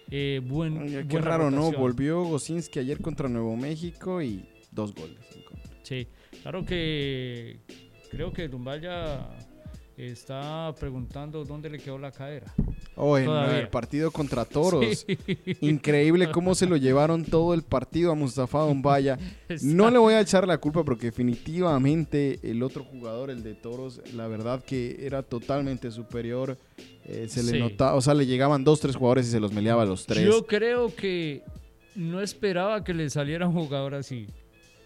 eh, buen, Oye, qué raro, ¿no? Volvió Gosinski ayer contra Nuevo México y dos goles. en contra. Sí, claro que creo que Dumbaya está preguntando dónde le quedó la cadera. Oh, en Todavía. el partido contra Toros. Sí. Increíble cómo se lo llevaron todo el partido a Mustafa Dombaya. No le voy a echar la culpa porque definitivamente el otro jugador, el de Toros, la verdad que era totalmente superior. Eh, se le Sí. notaba, o sea, le llegaban dos, tres jugadores y se los meleaba a los tres. Yo creo que no esperaba que le saliera un jugador así.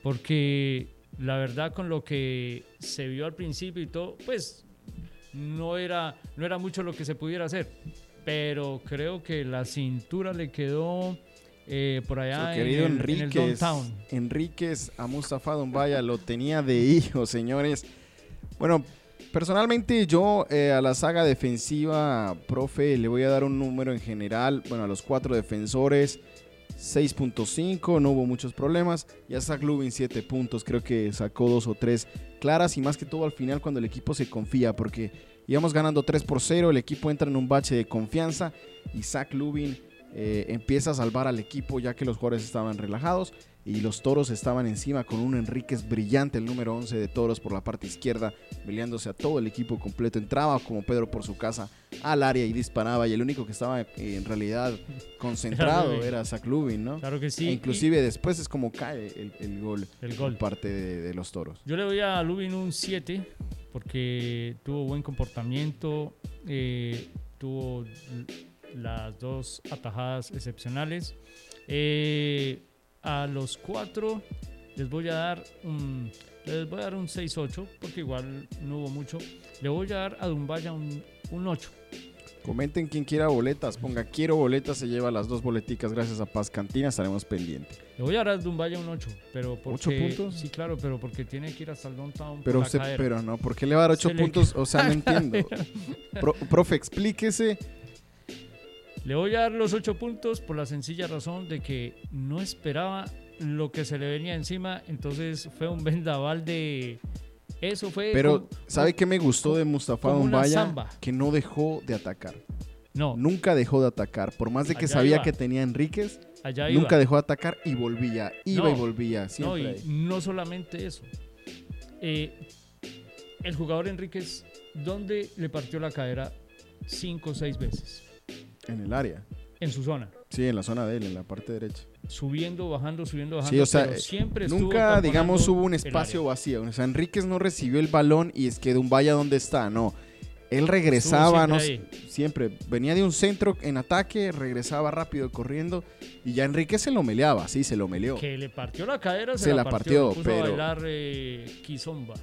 Porque la verdad con lo que se vio al principio y todo, pues no era, no era mucho lo que se pudiera hacer. Pero creo que la cintura le quedó eh, por allá en querido el, en el Enríquez, downtown. Enríquez a Mustafa Dombaya lo tenía de hijo, señores. Bueno, personalmente yo eh, a la saga defensiva, profe, le voy a dar un número en general. Bueno, a los cuatro defensores, 6.5, no hubo muchos problemas. Y a Zach Lubin 7 puntos, creo que sacó dos o tres claras y más que todo al final cuando el equipo se confía, porque íbamos ganando 3 por 0, el equipo entra en un bache de confianza y Zach Lubin eh, empieza a salvar al equipo ya que los jugadores estaban relajados y los toros estaban encima con un Enríquez brillante, el número 11 de toros por la parte izquierda, peleándose a todo el equipo completo. Entraba como Pedro por su casa al área y disparaba y el único que estaba eh, en realidad concentrado era Zach Lubin, ¿no? Claro que sí. E y inclusive después es como cae el, el gol el por gol. parte de, de los toros. Yo le doy a Lubin un 7 porque tuvo buen comportamiento, eh, tuvo las dos atajadas excepcionales. Eh, a los cuatro les voy a dar un, les voy a dar un 6-8 porque igual no hubo mucho. Le voy a dar a Dumbaya un, un 8. Comenten quien quiera boletas, ponga quiero boletas, se lleva las dos boleticas gracias a Paz Cantina, estaremos pendientes. Le voy a dar a Dumbaya un 8, pero porque ¿Ocho puntos? Sí, claro, pero porque tiene que ir hasta el downtown por Pero, la se, cadera. pero no, ¿por qué le va a dar ocho Se le puntos? O sea, no entiendo. Pro- profe, explíquese. Le voy a dar los ocho puntos por la sencilla razón de que no esperaba lo que se le venía encima, entonces fue un vendaval de... Eso fue... Pero, ¿sabe qué me gustó de Mustafa samba. Que no dejó de atacar. No, Nunca dejó de atacar. Por más de que Allá sabía iba. que tenía Enríquez, allá iba. nunca dejó de atacar y volvía. Iba No, y volvía. No, y ahí. no solamente eso. Eh, el jugador Enríquez, ¿dónde le partió la cadera cinco o seis veces? En el área. en su zona. Sí, en la zona de él, en la parte derecha. Subiendo, bajando, subiendo, bajando. Sí, o sea, pero eh, siempre Nunca, digamos, hubo un espacio vacío. O sea, Enríquez no recibió el balón y es que Dumbaya, ¿dónde está? No. Él regresaba, Estuvo no siempre siempre. Venía de un centro en ataque, regresaba rápido corriendo y ya Enrique se lo meleaba, sí, se lo meleó. Que le partió la cadera, se, Se la, la partió. partió, pero- a bailar eh, Kizomba.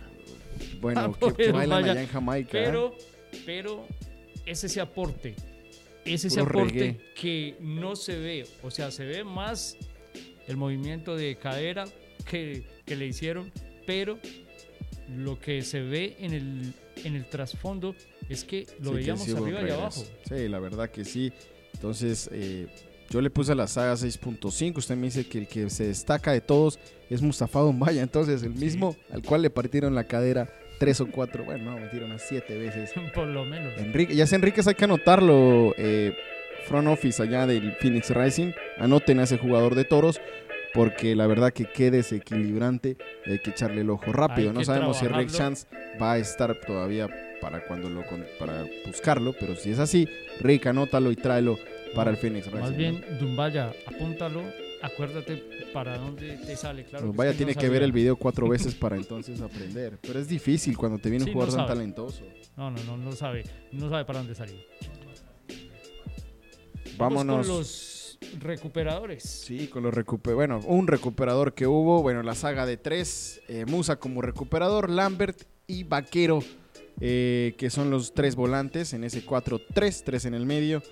Bueno, que, Pobre que bailan allá en Jamaica. ¿eh? Pero, pero ese ese aporte, ese ese Puro aporte reggae. que no se ve, o sea, se ve más el movimiento de cadera que, que le hicieron, pero lo que se ve en el, en el trasfondo es que lo Sí, que veíamos sí arriba y abajo. Sí, la verdad que sí. Entonces, eh, yo le puse a la saga 6.5. Usted me dice que el que se destaca de todos es Mustafa Dumbaya. Entonces, el mismo al cual le partieron la cadera tres o cuatro, bueno, no, metieron a siete veces. Por lo menos. Enrique, ya sé, Enríquez, hay que anotarlo. eh, front office allá del Phoenix Rising. Anoten a ese jugador de toros. Porque la verdad que qué desequilibrante. y hay que echarle el ojo rápido. Hay No sabemos si Rick. Chance va a estar todavía para cuando lo para buscarlo. Pero si es así, Rick, anótalo y tráelo para el Phoenix Rising. Más bien, Dumbaya, apúntalo, acuérdate para dónde te sale. Claro Pues que vaya, no tiene que ver el video cuatro veces para entonces aprender. Pero es difícil cuando te viene Sí, un jugador no tan sabe. talentoso. No, no, no, no sabe, no sabe para dónde salir. Vámonos. Con los recuperadores. Sí, con los recuper Bueno, un recuperador que hubo. Bueno, la saga de tres. eh, Musa como recuperador, Lambert y Vaquero, eh, que son los tres volantes en ese 4-3, tres en el medio.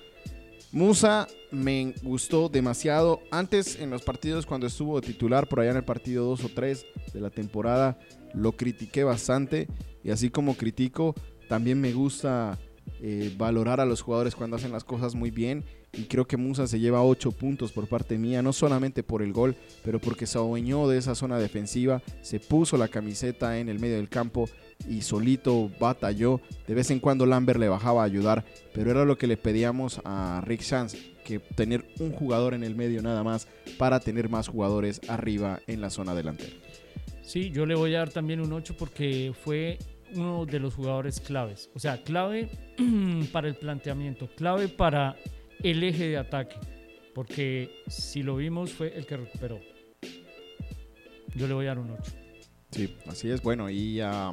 Musa me gustó demasiado. Antes, en los partidos, cuando estuvo titular, por allá en el partido 2 o 3 de la temporada, lo critiqué bastante. Y así como critico, también me gusta eh, valorar a los jugadores cuando hacen las cosas muy bien. Y creo que Musa se lleva 8 puntos por parte mía, no solamente por el gol, pero porque se adueñó de esa zona defensiva, se puso la camiseta en el medio del campo y solito batalló. De vez en cuando Lambert le bajaba a ayudar, pero era lo que le pedíamos a Rick Chance, que tener un jugador en el medio nada más para tener más jugadores arriba en la zona delantera. Sí, yo le voy a dar también un 8 porque fue uno de los jugadores claves. O sea, clave para el planteamiento, clave para el eje de ataque. Porque si lo vimos fue el que recuperó. Yo le voy a dar un 8. Sí, así es. Bueno, y a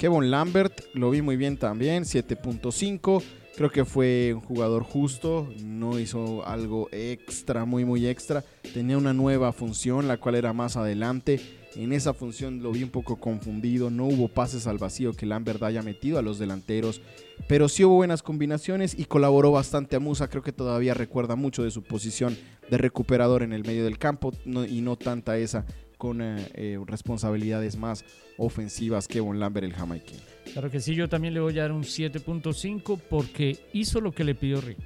Kevin Lambert lo vi muy bien también, 7.5. Creo que fue un jugador justo, no hizo algo extra, muy, muy extra. Tenía una nueva función, la cual era más adelante. En esa función lo vi un poco confundido, no hubo pases al vacío que Lambert haya metido a los delanteros, pero sí hubo buenas combinaciones y colaboró bastante a Musa. Creo que todavía recuerda mucho de su posición de recuperador en el medio del campo y no tanta esa con eh, eh, responsabilidades más ofensivas que Von Lambert el jamaiquino. Claro que sí, yo también le voy a dar un 7.5 porque hizo lo que le pidió Rick.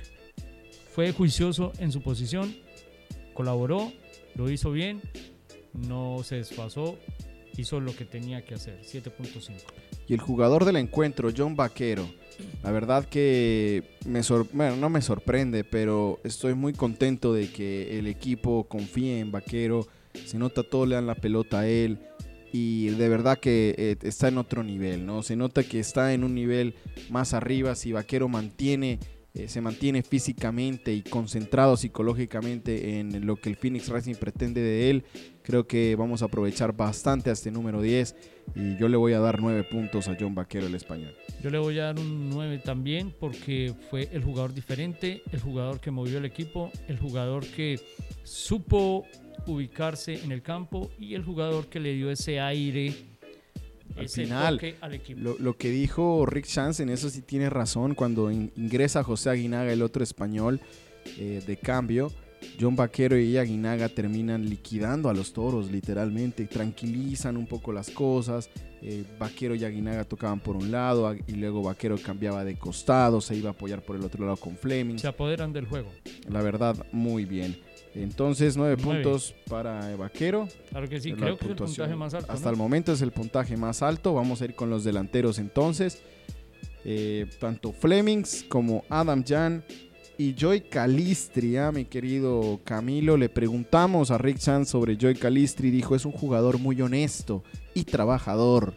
Fue juicioso en su posición, colaboró, lo hizo bien, no se desfasó, hizo lo que tenía que hacer. 7.5. Y el jugador del encuentro, John Vaquero. La verdad que me sor- bueno, no me sorprende, pero estoy muy contento de que el equipo confíe en Vaquero. Se nota todo, le dan la pelota a él. Y de verdad que eh, está en otro nivel, ¿no? Se nota que está en un nivel más arriba. Si Vaquero mantiene, eh, se mantiene físicamente y concentrado psicológicamente en lo que el Phoenix Racing pretende de él, creo que vamos a aprovechar bastante a este número 10. Y yo le voy a dar 9 puntos a John Vaquero, el español. Yo le voy a dar un 9 también porque fue el jugador diferente, el jugador que movió el equipo, el jugador que supo ubicarse en el campo y el jugador que le dio ese aire, Al ese final, toque al equipo. Lo, lo que dijo Rick Chance, en eso sí tiene razón, cuando in- ingresa José Aguinaga, el otro español eh, de cambio, John Vaquero y Aguinaga terminan liquidando a los toros, literalmente, tranquilizan un poco las cosas. eh, Vaquero y Aguinaga tocaban por un lado y luego Vaquero cambiaba de costado, se iba a apoyar por el otro lado con Fleming. Se apoderan del juego. La verdad, muy bien. Entonces, nueve Nueve. puntos para Vaquero. Claro que sí, Es creo que es el puntaje más alto. Hasta ¿no? el momento es el puntaje más alto. Vamos a ir con los delanteros entonces. Eh, tanto Flemings como Adam Jan y Joy Calistri, ah, mi querido Camilo. Le preguntamos a Rick Chan sobre Joy Calistri. Dijo, es un jugador muy honesto y trabajador.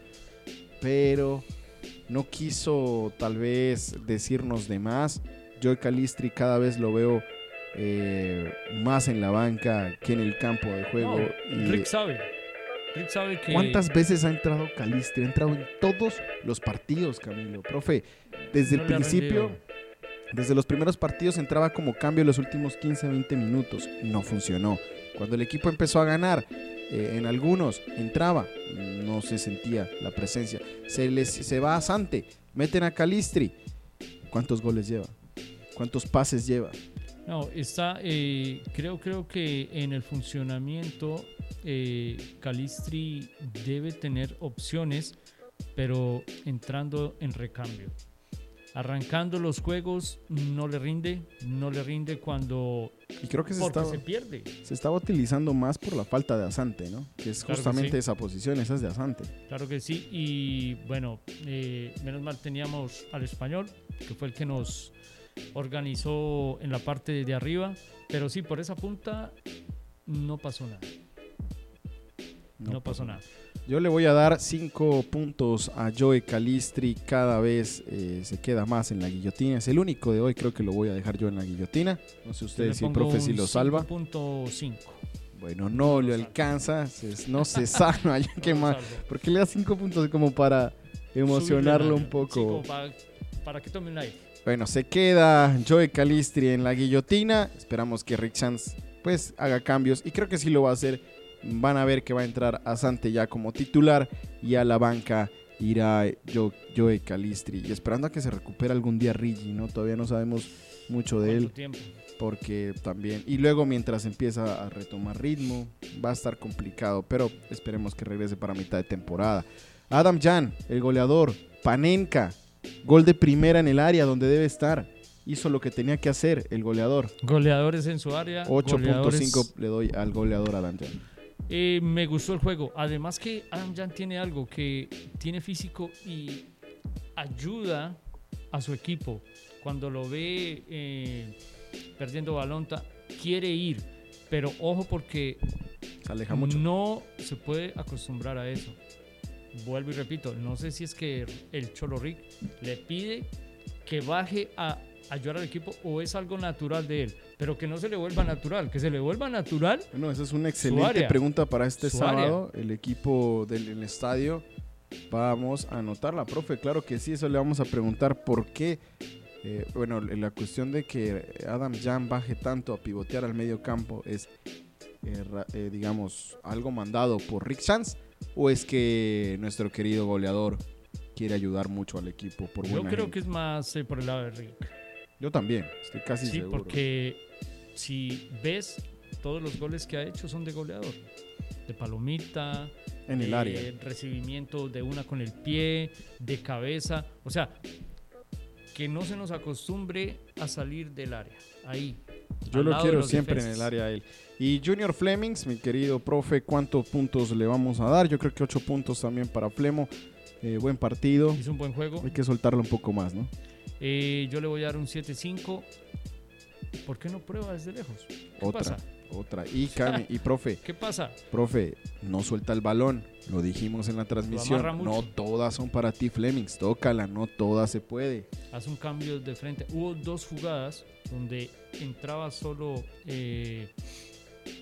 Pero no quiso tal vez decirnos de más. Joy Calistri cada vez lo veo eh, más en la banca que en el campo de juego. No, y- Rick sabe. Rick sabe que. ¿Cuántas veces ha entrado Calistri? Ha entrado en todos los partidos, Camilo. Profe, desde No el principio, rendido. Desde los primeros partidos entraba como cambio los últimos 15, 20 minutos. No funcionó. Cuando el equipo empezó a ganar, eh, en algunos entraba, no se sentía la presencia. Se, les, se va a Sante, meten a Calistri. ¿Cuántos goles lleva? ¿Cuántos pases lleva? No, está, eh, creo, creo que en el funcionamiento eh, Calistri debe tener opciones, pero entrando en recambio. Arrancando los juegos no le rinde, no le rinde cuando Y creo que se estaba, se pierde. se estaba utilizando más por la falta de Asante, ¿no? Que es Claro que justamente sí. esa posición, esa es de Asante. Claro que sí, y bueno, eh, menos mal teníamos al español, que fue el que nos organizó en la parte de arriba, pero sí, por esa punta no pasó nada. No, pasó nada. Yo le voy a dar 5 puntos a Joe Calistri. Cada vez eh, se queda más en la guillotina. Es el único de hoy, creo que lo voy a dejar yo en la guillotina. No sé le ustedes si el profe si lo salva. 5.5. Bueno, no le salva. alcanza. se- no se salva. ya que No más. ¿Por qué le da 5 puntos como para emocionarlo un poco? Sí, como para, para que tome un aire. Bueno, se queda Joe Calistri en la guillotina. Esperamos que Rick Chance pues haga cambios y creo que sí lo va a hacer. Van a ver que va a entrar a Sante ya como titular y a la banca irá Jo- Joe Calistri. Y esperando a que se recupere algún día Rigi, ¿no? Todavía no sabemos mucho de ¿Cuánto él tiempo? porque también... Y luego mientras empieza a retomar ritmo, va a estar complicado, pero esperemos que regrese para mitad de temporada. Adam Jan, el goleador, Panenka, gol de primera en el área donde debe estar. Hizo lo que tenía que hacer el goleador. Goleadores en su área. 8.5 goleadores- le doy al goleador Adam Jan. Eh, me gustó el juego. Además que Adam Jan tiene algo que tiene físico y ayuda a su equipo. Cuando lo ve eh, perdiendo balón, quiere ir. Pero ojo porque Se aleja mucho. no se puede acostumbrar a eso. Vuelvo y repito, no sé si es que el Cholo Rick le pide que baje a ayudar al equipo o es algo natural de él, pero que no se le vuelva natural, que se le vuelva natural Bueno, esa es una excelente pregunta para este Su sábado. El equipo del el estadio. Vamos a anotarla, profe. Claro que sí, eso le vamos a preguntar por qué. Eh, bueno, la cuestión de que Adam Jan baje tanto a pivotear al medio campo es, eh, eh, digamos, algo mandado por Rick Sanz o es que nuestro querido goleador quiere ayudar mucho al equipo por Yo creo gente? que es más eh, por el lado de Rick. Yo también, estoy casi Sí, seguro. porque si ves, todos los goles que ha hecho son de goleador. De palomita, en el de área. recibimiento de una con el pie, de cabeza. O sea, que no se nos acostumbre a salir del área. Ahí. Yo lo quiero siempre en el área a él. Y Junior Flemings, mi querido profe, ¿cuántos puntos le vamos a dar? Yo creo que 8 puntos también para Flemo. Eh, buen partido. Hizo un buen juego. Hay que soltarlo un poco más, ¿no? Eh, yo le voy a dar un 7-5. ¿Por qué no prueba desde lejos? ¿Qué Otra. pasa? Otra. Y, Cami, y profe, ¿Qué pasa? profe, no suelta el balón. Lo dijimos en la transmisión. No todas son para ti, Flemings. Tócala, no todas se puede. Hace un cambio de frente. Hubo dos jugadas donde entraba solo eh,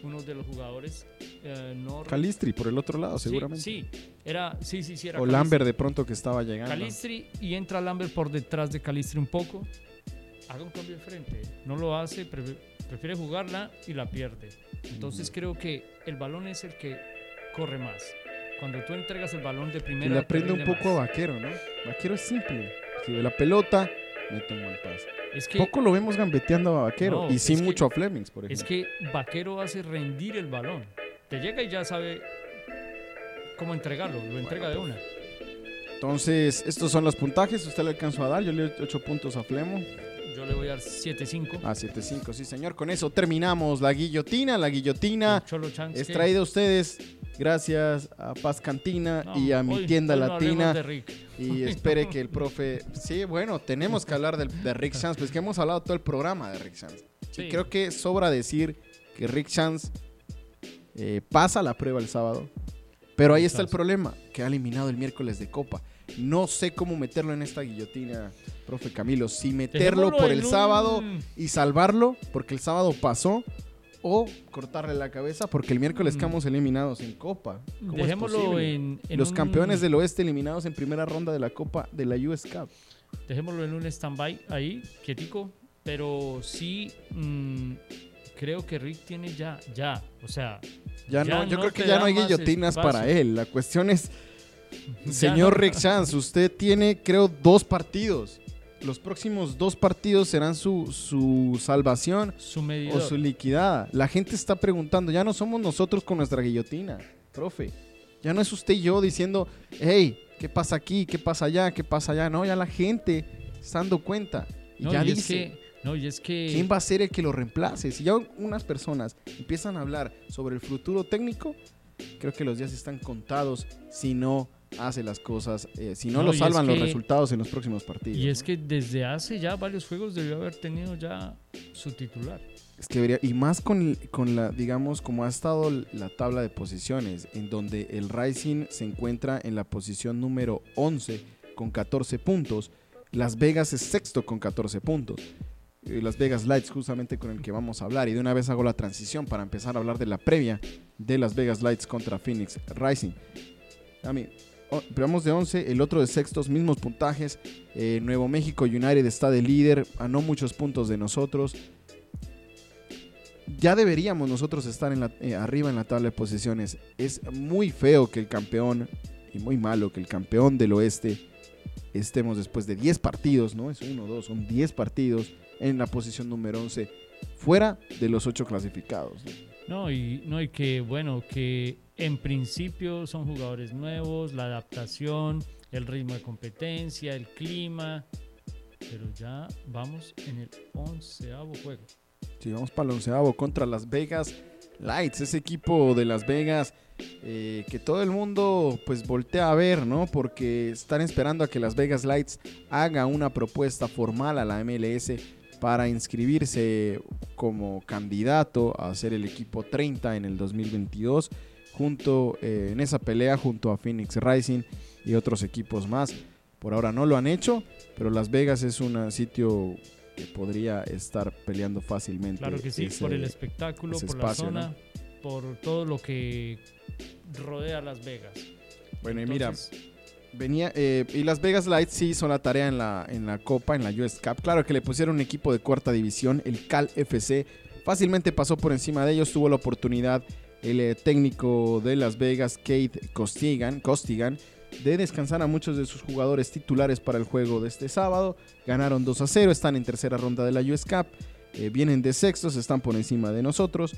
uno de los jugadores. eh, no Calistri por el otro lado, Sí, seguramente. Sí, era, sí, sí, sí, era o Calistri. Lambert de pronto que estaba llegando. Calistri y entra Lambert por detrás de Calistri un poco. Haga un cambio de frente. No lo hace, pre- prefiere jugarla y la pierde. Entonces creo que el balón es el que corre más. Cuando tú entregas el balón de primera. le aprende un poco a más. Vaquero, ¿no? Vaquero es simple. Si ve la pelota, mete un buen pase. Es que, Poco lo vemos gambeteando a Vaquero. No, y sí es que- mucho a Flemings, por es ejemplo. que Vaquero hace rendir el balón. Te llega y ya sabe cómo entregarlo. Lo entrega de una. Entonces, estos son los puntajes. Usted le alcanzó a dar. Yo le doy 8 puntos a Flemo. Yo le voy a dar 7-5. A 7-5, sí, señor. Con eso terminamos la guillotina. La guillotina Cholo Chance, es traída a ustedes gracias a Paz Cantina No, y a mi hoy- tienda hoy no latina. de Rick. Y espere que el profe. Sí, bueno, tenemos que hablar del- de, Rick Sanz, pues que hemos hablado todo el programa de Rick Sanz. Sí. Y creo que sobra decir que Rick Sanz eh, pasa la prueba el sábado. Pero ahí está el problema, que ha eliminado el miércoles de Copa. No sé cómo meterlo en esta guillotina, profe Camilo. Si meterlo por el sábado y salvarlo, porque el sábado pasó, o cortarle la cabeza, porque el miércoles Mm. quedamos eliminados en Copa. ¿Cómo es Dejémoslo en, en Los un- campeones del oeste eliminados en primera ronda de la Copa de la US Cup. Dejémoslo en un stand-by ahí, quietico. Pero sí, mm, creo que Rick tiene ya, ya, o sea, Ya, Ya no, yo no creo que ya no hay guillotinas para él. La cuestión es, señor Rick Chance, usted tiene, creo, dos partidos. Los próximos dos partidos serán su, su salvación su o su liquidada. La gente está preguntando, ya no somos nosotros con nuestra guillotina, profe. Ya no es usted y yo diciendo, hey, ¿qué pasa aquí? ¿Qué pasa allá? ¿Qué pasa allá? No, ya la gente está dando cuenta. Y No, ya y es dice, que, no, y es que ¿quién va a ser el que lo reemplace? Si ya unas personas empiezan a hablar sobre el futuro técnico, creo que los días están contados si no hace las cosas, eh, si no, No, lo es salvan los resultados en los próximos partidos. Y es que desde hace ya varios juegos debió haber tenido ya su titular. Es que debería, y más con, con la, digamos, como ha estado la tabla de posiciones, en donde el Rising se encuentra en la posición número 11 con 14 puntos, Las Vegas es sexto con 14 puntos. Eh, Las Vegas Lights, justamente con el que vamos a hablar, y de una vez hago la transición para empezar a hablar de la previa de Las Vegas Lights contra Phoenix Rising. A mí, o- vamos de 11, el otro de sextos, mismos puntajes. Eh, Nuevo México United está de líder, a no muchos puntos de nosotros ya deberíamos nosotros estar eh, arriba en la tabla de posiciones. Es muy feo que el campeón, y muy malo que el campeón del oeste, estemos después de 10 partidos, ¿no? Es uno, dos, son 10 partidos en la posición número 11, fuera de los 8 clasificados. No, y, no, y que bueno, que en principio son jugadores nuevos, la adaptación, el ritmo de competencia, el clima, pero ya vamos en el onceavo juego. Si vamos para el onceavo contra Las Vegas Lights, ese equipo de Las Vegas eh, que todo el mundo pues voltea a ver, ¿no? Porque están esperando a que Las Vegas Lights haga una propuesta formal a la MLS para inscribirse como candidato a ser el equipo 30 en el 2022 junto eh, en esa pelea junto a Phoenix Rising y otros equipos más. Por ahora no lo han hecho, pero Las Vegas es un sitio que podría estar peleando fácilmente. Claro que sí, ese- por el espectáculo, por espacio, la zona, por todo lo que rodea Las Vegas. Bueno, y mira, venía eh, y Las Vegas Lights sí hizo la tarea en la, en la Copa, en la US Cup. Claro que le pusieron un equipo de cuarta división, el Cal FC. Fácilmente pasó por encima de ellos, tuvo la oportunidad el eh, técnico de Las Vegas, Kate Costigan, Costigan, de descansar a muchos de sus jugadores titulares para el juego de este sábado. Ganaron 2 a 0, están en tercera ronda de la US Cup. eh, vienen de sextos, están por encima de nosotros.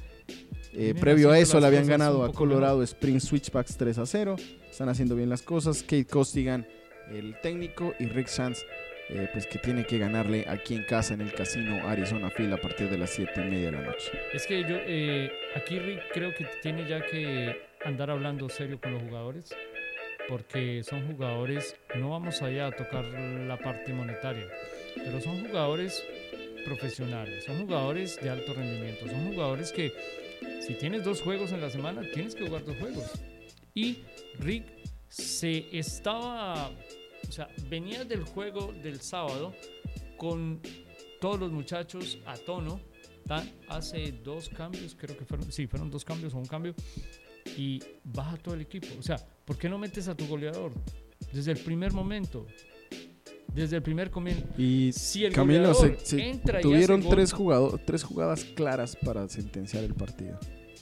Eh, previo a eso le habían ganado a Colorado Spring Switchbacks 3 a 0. Están haciendo bien las cosas. Kate Costigan, el técnico, y Rick Sands, eh, pues que tiene que ganarle aquí en casa en el casino Arizona Field a partir de las 7 y media de la noche. es que yo, eh, aquí Rick creo que tiene ya que andar hablando serio con los jugadores, porque son jugadores, no vamos allá a tocar la parte monetaria, pero son jugadores profesionales, son jugadores de alto rendimiento, son jugadores que si tienes dos juegos en la semana, tienes que jugar dos juegos. Y Rick se estaba, o sea, venía del juego del sábado con todos los muchachos a tono. Hace dos cambios, creo que fueron, sí, fueron dos cambios o un cambio. Y baja todo el equipo. O sea, ¿por qué no metes a tu goleador? Desde el primer momento. Desde el primer comienzo. Y Si el Camilo, goleador se entra y tuvieron hace gol, tres, jugado- tres jugadas claras para sentenciar el partido.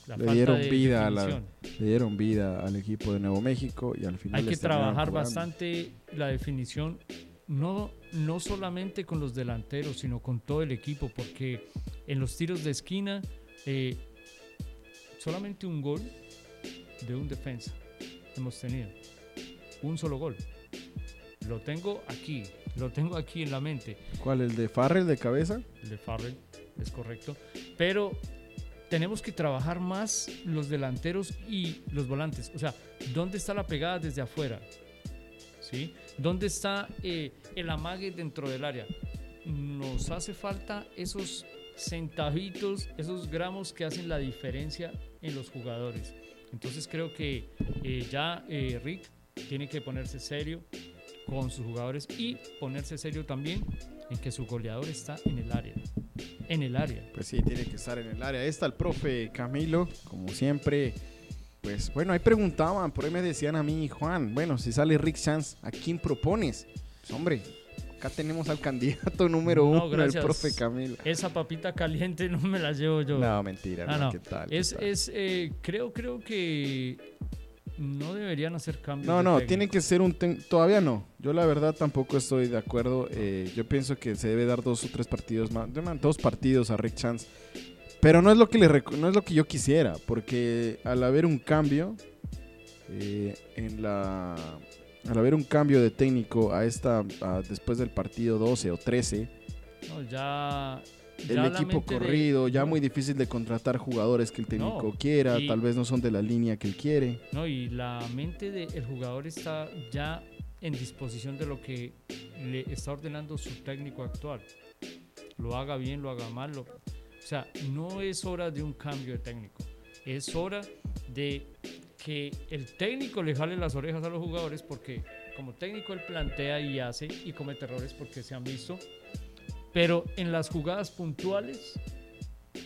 La le dieron de vida a la-. Le dieron vida al equipo de Nuevo México y al final Hay que trabajar bastante la definición, no, no solamente con los delanteros, sino con todo el equipo, porque en los tiros de esquina, eh, solamente un gol de un defensa hemos tenido. Un solo gol. Lo tengo aquí, lo tengo aquí en la mente. ¿Cuál? ¿El de Farrell de cabeza? El de Farrell, es correcto. Pero tenemos que trabajar más los delanteros y los volantes. O sea, ¿dónde está la pegada desde afuera? ¿Sí? ¿Dónde está eh, el amague dentro del área? Nos hace falta esos centavitos, esos gramos que hacen la diferencia en los jugadores. Entonces creo que eh, ya eh, Rick tiene que ponerse serio con sus jugadores y ponerse serio también en que su goleador está en el área. En el área. Pues sí, tiene que estar en el área. Ahí está el profe Camilo, como siempre. Pues bueno, ahí preguntaban, por ahí me decían a mí, Juan, bueno, si sale Rick Chance, ¿a quién propones? Pues hombre, acá tenemos al candidato número No, uno, el gracias. profe Camilo. Esa papita caliente no me la llevo yo. No, mentira, Ah, no, no. ¿qué tal? qué Es, tal? es eh, creo, creo que no deberían hacer cambios. No, no, tiene que ser un... Todavía no. Yo la verdad tampoco estoy de acuerdo. Eh, yo pienso que se debe dar dos o tres partidos más. Dos partidos a Rick Chance. Pero no es lo que, le no es lo que yo quisiera. Porque al haber un cambio... eh, en la... Al haber un cambio de técnico a esta... a- después del partido 12 o 13... No, ya, El ya equipo mente de- corrido, ya muy difícil de contratar jugadores que el técnico No, quiera, y- tal vez no son de la línea que él quiere. No, y la mente del jugador está ya en disposición de lo que le está ordenando su técnico actual. Lo haga bien, lo haga mal. lo- o sea, no es hora de un cambio de técnico. Es hora de que el técnico le jale las orejas a los jugadores porque como técnico él plantea y hace y comete errores porque se han visto. Pero en las jugadas puntuales,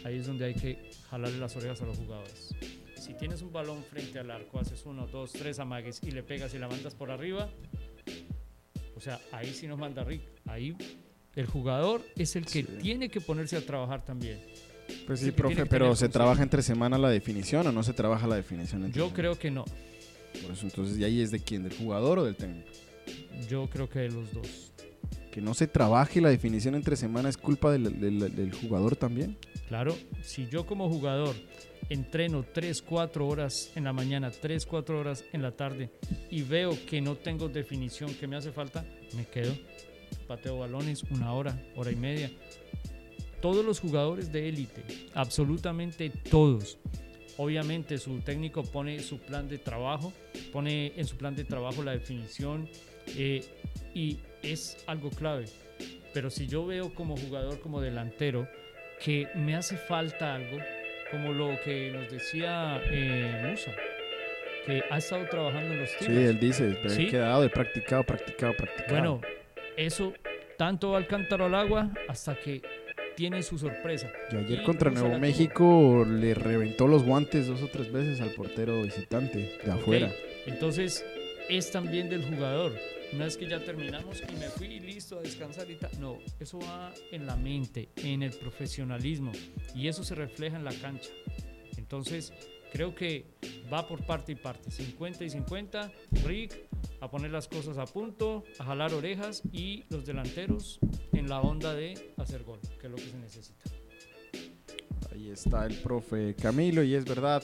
ahí es donde hay que jalarle las orejas a los jugadores. Si tienes un balón frente al arco, haces uno, dos, tres amagues y le pegas y la mandas por arriba, o sea, ahí sí nos manda Rick. Ahí el jugador es el que Sí. tiene que ponerse a trabajar también. Pues Sí, profe, pero ¿se trabaja entre semana la definición o no se trabaja la definición entre Yo semana? creo que no. Por eso entonces, ¿y ahí es de quién? ¿Del jugador o del técnico? Yo creo que de los dos. Que no se trabaje la definición entre semana es culpa del, jugador también. Claro, si yo como jugador entreno 3, 4 horas en la mañana, 3, 4 horas en la tarde y veo que no tengo definición que me hace falta, me quedo. Pateo balones una hora, hora y media. Todos los jugadores de élite, absolutamente todos. Obviamente su técnico pone su plan de trabajo, pone en su plan de trabajo la definición eh, y es algo clave. Pero si yo veo como jugador, como delantero, que me hace falta algo, como lo que nos decía eh, Musa, que ha estado trabajando en los Sí, Tigres. él dice, pero Sí. he quedado, he practicado, practicado, practicado. Bueno, eso tanto va al cántaro al agua hasta que tiene su sorpresa. y ayer y contra Nuevo tuvo. México le reventó los guantes dos o tres veces al portero visitante de afuera. Entonces, es también del jugador. No es que ya terminamos y me fui listo a descansar y tal. No, eso va en la mente, en el profesionalismo. Y eso se refleja en la cancha. Entonces, creo que va por parte y parte. 50 y 50. Rick a poner las cosas a punto, a jalar orejas y los delanteros en la onda de hacer gol, que es lo que se necesita. Ahí está el profe Camilo y es verdad,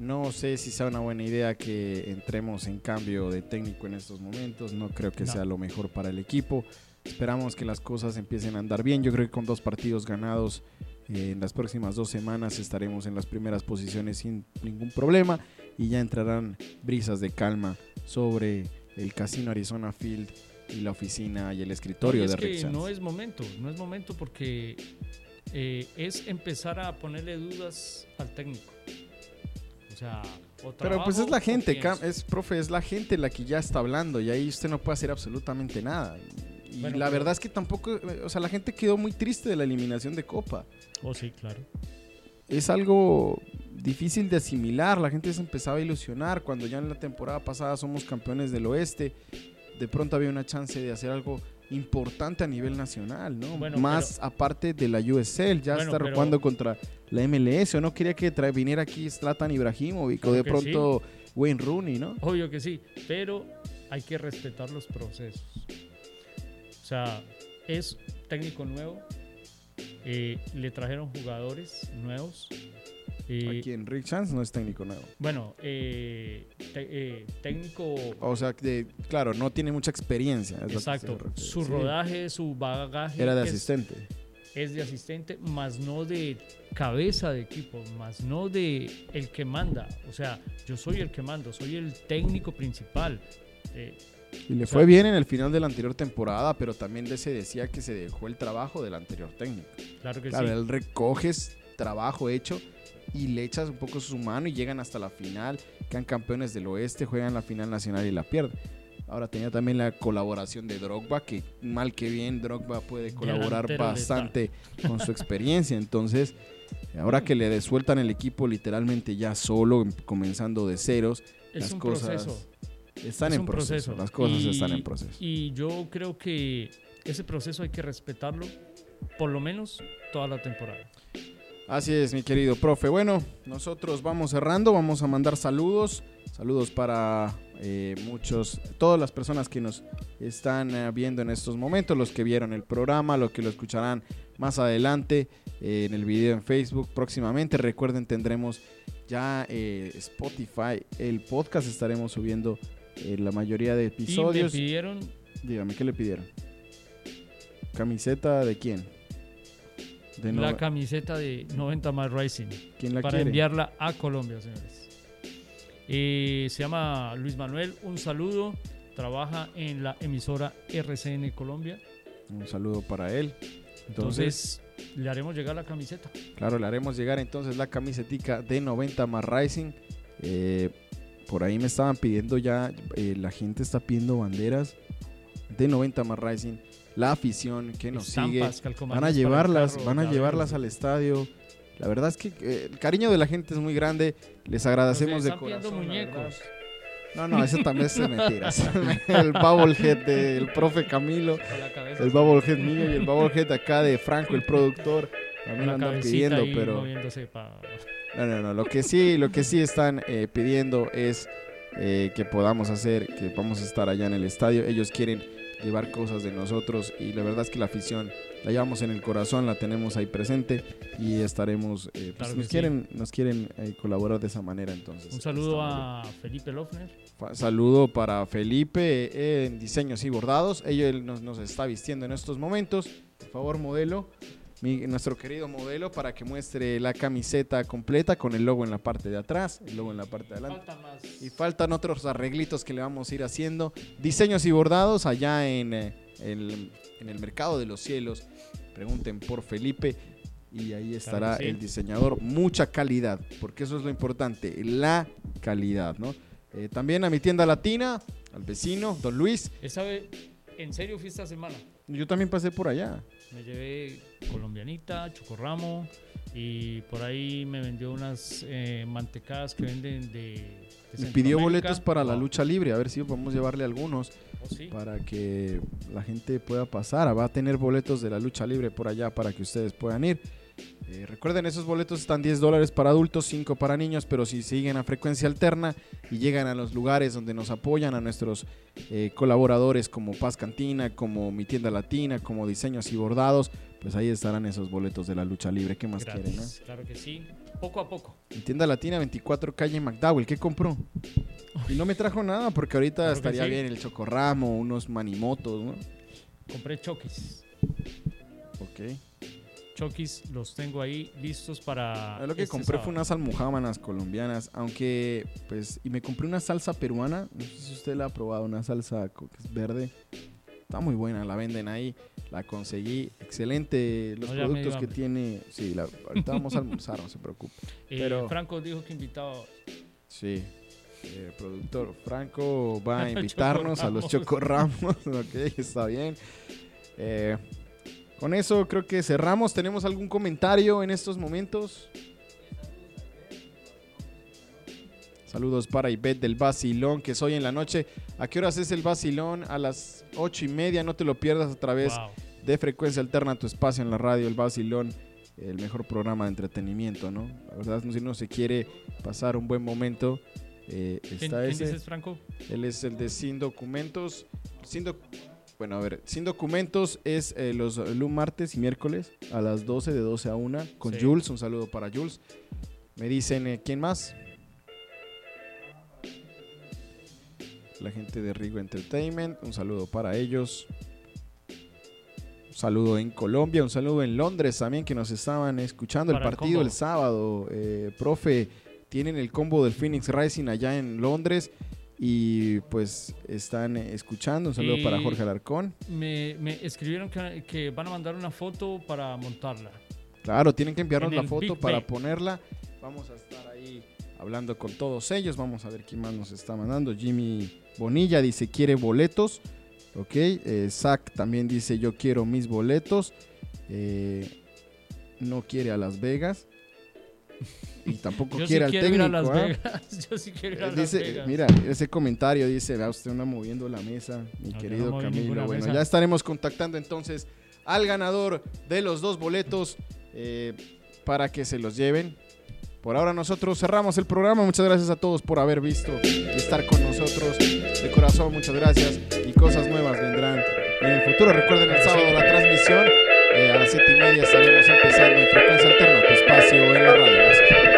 no sé si sea una buena idea que entremos en cambio de técnico en estos momentos, no creo que No. sea lo mejor para el equipo. Esperamos que las cosas empiecen a andar bien, yo creo que con dos partidos ganados eh, en las próximas dos semanas estaremos en las primeras posiciones sin ningún problema y ya entrarán brisas de calma sobre el Casino Arizona Field y la oficina y el escritorio No, y es de Rick que no es momento, no es momento porque eh, es empezar a ponerle dudas al técnico. Sea, o Pero pues es la gente. Cam- es profe, es la gente la que ya está hablando y ahí usted no puede hacer absolutamente nada. Y Bueno, la pero- verdad es que tampoco, eh, o sea, la gente quedó muy triste de la eliminación de Copa. Oh, sí, claro. Es algo difícil de asimilar, la gente se empezaba a ilusionar cuando ya en la temporada pasada somos campeones del oeste, de pronto había una chance de hacer algo importante a nivel nacional, ¿no? Bueno, Más aparte de la USL, ya Bueno, está pero- jugando contra la MLS, o no quería que viniera aquí Zlatan Ibrahimovic o de sí. pronto Wayne Rooney, ¿no? Obvio que sí, pero hay que respetar los procesos. O sea, es técnico nuevo, eh, le trajeron jugadores nuevos. Eh, Aquí en Rick Chance no es técnico nuevo. bueno, eh, te- eh, técnico O sea, claro, no tiene mucha experiencia. Exacto. Su Sí. rodaje, su bagaje Era de es, asistente. es de asistente, más no de cabeza de equipo, más no de el que manda. O sea, yo soy el que mando, soy el técnico principal. Eh, Y le sea- fue bien en el final de la anterior temporada, pero también se decía que se dejó el trabajo del anterior técnico. claro que Claro, sí. él recoges trabajo hecho y le echas un poco su mano y llegan hasta la final, quedan campeones del oeste, juegan la final nacional y la pierden. Ahora tenía también la colaboración de Drogba, que mal que bien Drogba puede colaborar Delantero bastante con su experiencia. Entonces, ahora que le desueltan el equipo literalmente ya solo, comenzando de ceros, Es las un cosas proceso. están es en proceso. Las cosas Y- están en proceso. Y yo creo que ese proceso hay que respetarlo por lo menos toda la temporada. Así es, mi querido profe. Bueno, nosotros vamos cerrando, vamos a mandar saludos. Saludos para eh, muchos, todas las personas que nos están eh, viendo en estos momentos, los que vieron el programa, los que lo escucharán más adelante eh, en el video en Facebook próximamente. Recuerden, tendremos ya eh, Spotify, el podcast, estaremos subiendo la mayoría de Y me episodios. pidieron Dígame, ¿qué le pidieron? ¿Camiseta de quién? De no- la camiseta de 90 más Rising ¿Quién la para quiere? enviarla a Colombia, señores. Eh, se llama Luis Manuel, un saludo. Trabaja en la emisora RCN Colombia. Un saludo para él. Entonces, Entonces, le haremos llegar la camiseta. claro, le haremos llegar entonces la camisetica de 90 más Rising. Eh, por ahí me estaban pidiendo ya, eh, la gente está pidiendo banderas de 90 más Rising. La afición que nos sigue. Van a llevarlas, carro, van a llevarlas al estadio. La verdad es que eh, el cariño de la gente es muy grande. Les agradecemos de corazón. muñecos. No, no, eso también es mentira. el bubblehead del profe Camilo. El bubblehead mío y el bubblehead acá de Franco, el productor. También andan pidiendo, pero pa- no, no, no. Lo que sí, lo que sí están eh, pidiendo es eh, que podamos hacer, que vamos a estar allá en el estadio. Ellos quieren llevar cosas de nosotros y la verdad es que la afición la llevamos en el corazón, la tenemos ahí presente y estaremos, eh, pues, Claro nos, sí. quieren, nos quieren eh, colaborar de esa manera entonces. Un saludo bien. a Felipe Lofner. Fa- Saludo para Felipe eh, en diseños y bordados. Ella él nos, nos está vistiendo en estos momentos. Por favor, modelo. Mi- nuestro querido modelo para que muestre la camiseta completa con el logo en la parte de atrás, el logo en la parte de adelante. Falta más. Y faltan otros arreglitos que le vamos a ir haciendo. Diseños y bordados allá en, eh, el, en el Mercado de los Cielos. Pregunten por Felipe y ahí estará sí. el diseñador. Mucha calidad, porque eso es lo importante, la calidad, ¿no? Eh, también a mi tienda latina, al vecino, don Luis. Esa vez, en serio fui esta semana. Yo también pasé por allá. Me llevé colombianita, chocorramo y por ahí me vendió unas eh, mantecadas que venden de, de Y pidió boletos para la lucha libre, a ver si podemos llevarle algunos. Oh, sí. para que la gente pueda pasar. Va a tener boletos de la lucha libre por allá para que ustedes puedan ir. Eh, recuerden, esos boletos están 10 dólares para adultos, 5 para niños, pero si siguen a frecuencia alterna y llegan a los lugares donde nos apoyan, a nuestros eh, colaboradores como Paz Cantina, como Mi Tienda Latina, como Diseños y Bordados, pues ahí estarán esos boletos de la lucha libre. ¿Qué más Gratis, quieren? no? Claro que sí. Poco a poco. Mi Tienda Latina, 24 calle McDowell. ¿Qué compró? Y no me trajo nada porque ahorita Claro estaría sí. bien el chocorramo, unos manimotos, ¿no? Compré chokis. Ok. Los tengo ahí listos para. Lo que este compré sábado. fue unas almojábanas colombianas, aunque pues y me compré una salsa peruana, no sé si usted la ha probado, una salsa que es verde. Está muy buena, la venden ahí, la conseguí, excelente los No, productos que tiene. Sí, la- ahorita vamos a almorzar, no se preocupe. Eh, pero- Franco dijo que invitaba. Sí. eh, productor Franco va a invitarnos a los chocorramos, ok, está bien. Eh, con eso creo que cerramos. ¿Tenemos algún comentario en estos momentos? Saludos para Ivette del Basilón, que es hoy en la noche. ¿A qué horas es el Basilón? A las ocho y media. No te lo pierdas a través Wow. de Frecuencia Alterna, tu espacio en la radio, el Basilón, el mejor programa de entretenimiento, ¿no? La verdad, si uno se quiere pasar un buen momento, eh, ¿Quién, está quién ese. dices, Franco? Él es el de Sin Documentos. Sin Doc- bueno, a ver, Sin Documentos es eh, los lu- martes y miércoles a las 12, de 12 a 1, con Sí. Jules. Un saludo para Jules. Me dicen, eh, ¿quién más? La gente de Rigo Entertainment. Un saludo para ellos. Un saludo en Colombia, un saludo en Londres también que nos estaban escuchando el Para el partido el sábado. Eh, profe, tienen el combo del Phoenix Rising allá en Londres y pues están escuchando. Un saludo para Jorge Alarcón. Me, me escribieron que, que van a mandar una foto para montarla. Claro, tienen que enviarnos En la foto Big para Bay. ponerla. Vamos a estar ahí hablando con todos ellos. Vamos a ver quién más nos está mandando. Jimmy Bonilla dice quiere boletos. Ok, eh, Zach también dice yo quiero mis boletos. Eh, no quiere a Las Vegas. Y tampoco Yo sí quiere al quiero ir técnico. a Las ¿ah? Vegas. Yo sí quiero ir a Eh, Las Dice, Vegas. mira, ese comentario dice, vea usted anda moviendo la mesa, mi No, querido no Camilo. Bueno, mesa. ya estaremos contactando entonces al ganador de los dos boletos eh, para que se los lleven. Por ahora nosotros cerramos el programa. Muchas gracias a todos por haber visto y estar con nosotros. De corazón, muchas gracias. Y cosas nuevas vendrán en el futuro. Recuerden el sábado la transmisión a las 7 y media estaremos empezando en Frecuencia Alterna, tu espacio en la radio. Gracias.